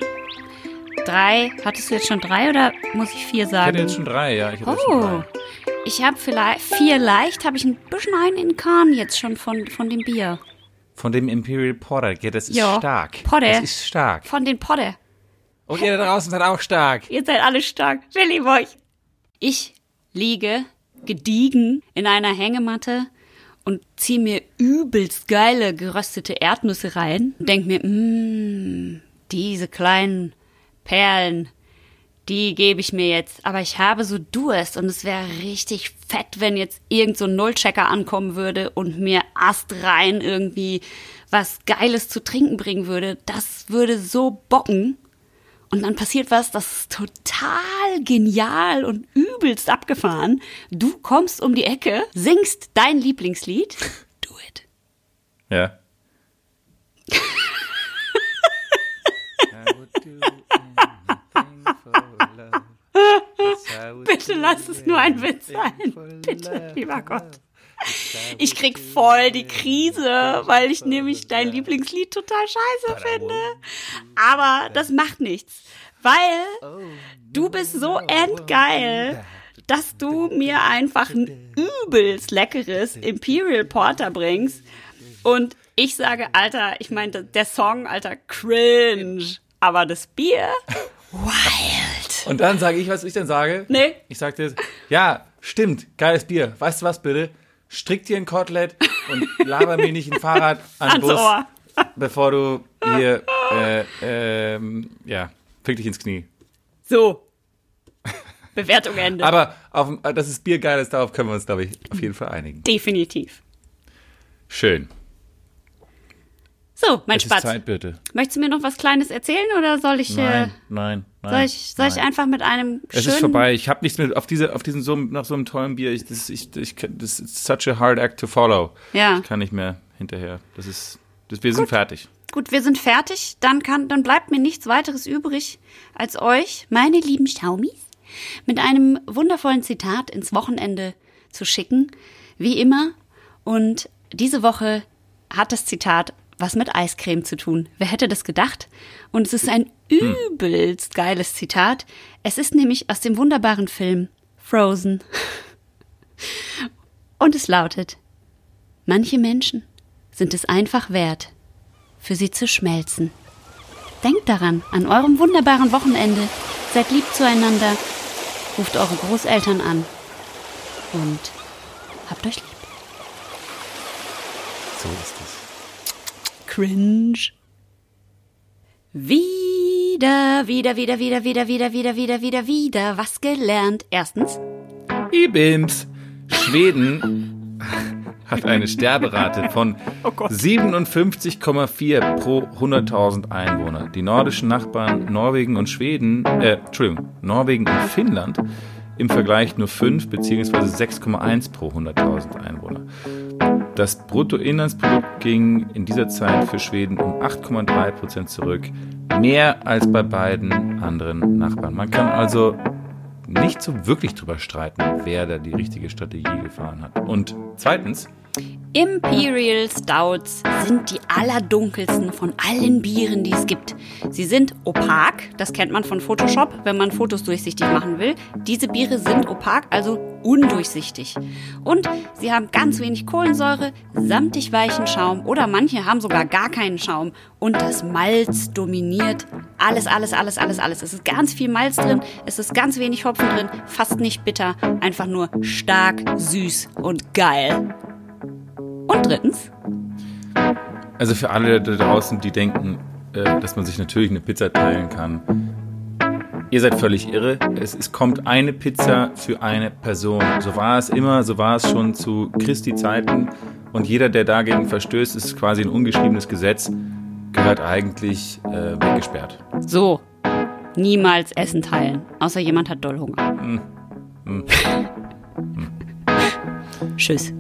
Speaker 2: Drei, hattest du jetzt schon drei oder muss ich vier sagen?
Speaker 1: Ich hatte jetzt schon drei, ja. Ich hatte
Speaker 2: oh,
Speaker 1: schon drei.
Speaker 2: ich habe vielleicht, vier leicht, habe ich ein bisschen einen in Kahn jetzt schon von, von dem Bier.
Speaker 1: Von dem Imperial Porter. Ja, das ist
Speaker 2: Ja.
Speaker 1: stark.
Speaker 2: Porter.
Speaker 1: Das ist stark.
Speaker 2: Von den Podde.
Speaker 1: Und ihr da draußen seid auch stark.
Speaker 2: Ihr seid alle stark. Ich liebe euch. Ich liege gediegen in einer Hängematte und ziehe mir übelst geile geröstete Erdnüsse rein und denk mir, mmm, diese kleinen Perlen, die gebe ich mir jetzt. Aber ich habe so Durst und es wäre richtig fett, wenn jetzt irgend so ein Nullchecker ankommen würde und mir astrein irgendwie was Geiles zu trinken bringen würde. Das würde so bocken. Und dann passiert was, das ist total genial und übelst abgefahren. Du kommst um die Ecke, singst dein Lieblingslied. Do it.
Speaker 1: Ja.
Speaker 2: Bitte lass es nur ein Witz sein. Bitte, lieber Gott. Ich krieg voll die Krise, weil ich nämlich dein Lieblingslied total scheiße finde. Aber das macht nichts, weil du bist so endgeil, dass du mir einfach ein übelst leckeres Imperial Porter bringst. Und ich sage, Alter, ich meine, der Song, Alter, cringe. Aber das Bier, wild.
Speaker 1: Und dann sage ich, was ich dann sage.
Speaker 2: Nee.
Speaker 1: Ich sagte, ja, stimmt, geiles Bier. Weißt du was bitte? Strick dir ein Kotelett und laber mir nicht ein Fahrrad an den
Speaker 2: Ans
Speaker 1: Bus,
Speaker 2: Ohr.
Speaker 1: bevor du hier, äh, ähm, ja, fick dich ins Knie.
Speaker 2: So. Bewertung Ende.
Speaker 1: Aber auf, dass das Bier geil ist, darauf können wir uns, glaube ich, auf jeden Fall einigen.
Speaker 2: Definitiv.
Speaker 1: Schön.
Speaker 2: So, mein
Speaker 1: Es ist
Speaker 2: Spatz.
Speaker 1: Zeit, bitte.
Speaker 2: Möchtest du mir noch was Kleines erzählen oder soll ich, äh,
Speaker 1: Nein, nein, nein.
Speaker 2: soll ich, soll ich
Speaker 1: nein.
Speaker 2: einfach mit einem
Speaker 1: Es
Speaker 2: schönen
Speaker 1: ist vorbei. Ich habe nichts mehr auf diese, auf diesen so, nach so einem tollen Bier. Ich, das, ich, ich, das ist such a hard act to follow.
Speaker 2: Ja.
Speaker 1: Ich kann nicht mehr hinterher. Das ist, das, wir sind fertig.
Speaker 2: Gut, wir sind fertig. Dann kann, dann bleibt mir nichts weiteres übrig, als euch, meine lieben Schaumis, mit einem wundervollen Zitat ins Wochenende zu schicken. Wie immer. Und diese Woche hat das Zitat was mit Eiscreme zu tun. Wer hätte das gedacht? Und es ist ein übelst geiles Zitat. Es ist nämlich aus dem wunderbaren Film Frozen. Und es lautet, manche Menschen sind es einfach wert, für sie zu schmelzen. Denkt daran, an eurem wunderbaren Wochenende. Seid lieb zueinander. Ruft eure Großeltern an. Und habt euch lieb.
Speaker 1: So ist es.
Speaker 2: Cringe. Wieder, wieder, wieder, wieder, wieder, wieder, wieder, wieder, wieder, wieder was gelernt. Erstens,
Speaker 1: Ibims. Schweden hat eine Sterberate von 57,4 pro 100.000 Einwohner. Die nordischen Nachbarn Norwegen und Schweden, äh, Entschuldigung, Norwegen und Finnland im Vergleich nur 5 bzw. 6,1 pro 100.000 Einwohner. Das Bruttoinlandsprodukt ging in dieser Zeit für Schweden um 8,3 Prozent zurück, mehr als bei beiden anderen Nachbarn. Man kann also nicht so wirklich drüber streiten, wer da die richtige Strategie gefahren hat. Und zweitens,
Speaker 2: Imperial Stouts sind die allerdunkelsten von allen Bieren, die es gibt. Sie sind opak, das kennt man von Photoshop, wenn man Fotos durchsichtig machen will. Diese Biere sind opak, also undurchsichtig. Und sie haben ganz wenig Kohlensäure, samtig weichen Schaum oder manche haben sogar gar keinen Schaum. Und das Malz dominiert alles, alles, alles, alles, alles. Es ist ganz viel Malz drin, es ist ganz wenig Hopfen drin, fast nicht bitter, einfach nur stark, süß und geil. Und drittens,
Speaker 1: also für alle da draußen, die denken, äh, dass man sich natürlich eine Pizza teilen kann, ihr seid völlig irre. Es, es kommt eine Pizza für eine Person. So war es immer, so war es schon zu Christi Zeiten. Und jeder, der dagegen verstößt, ist quasi ein ungeschriebenes Gesetz, gehört eigentlich äh, weggesperrt.
Speaker 2: so, niemals Essen teilen, außer jemand hat doll Hunger. Tschüss.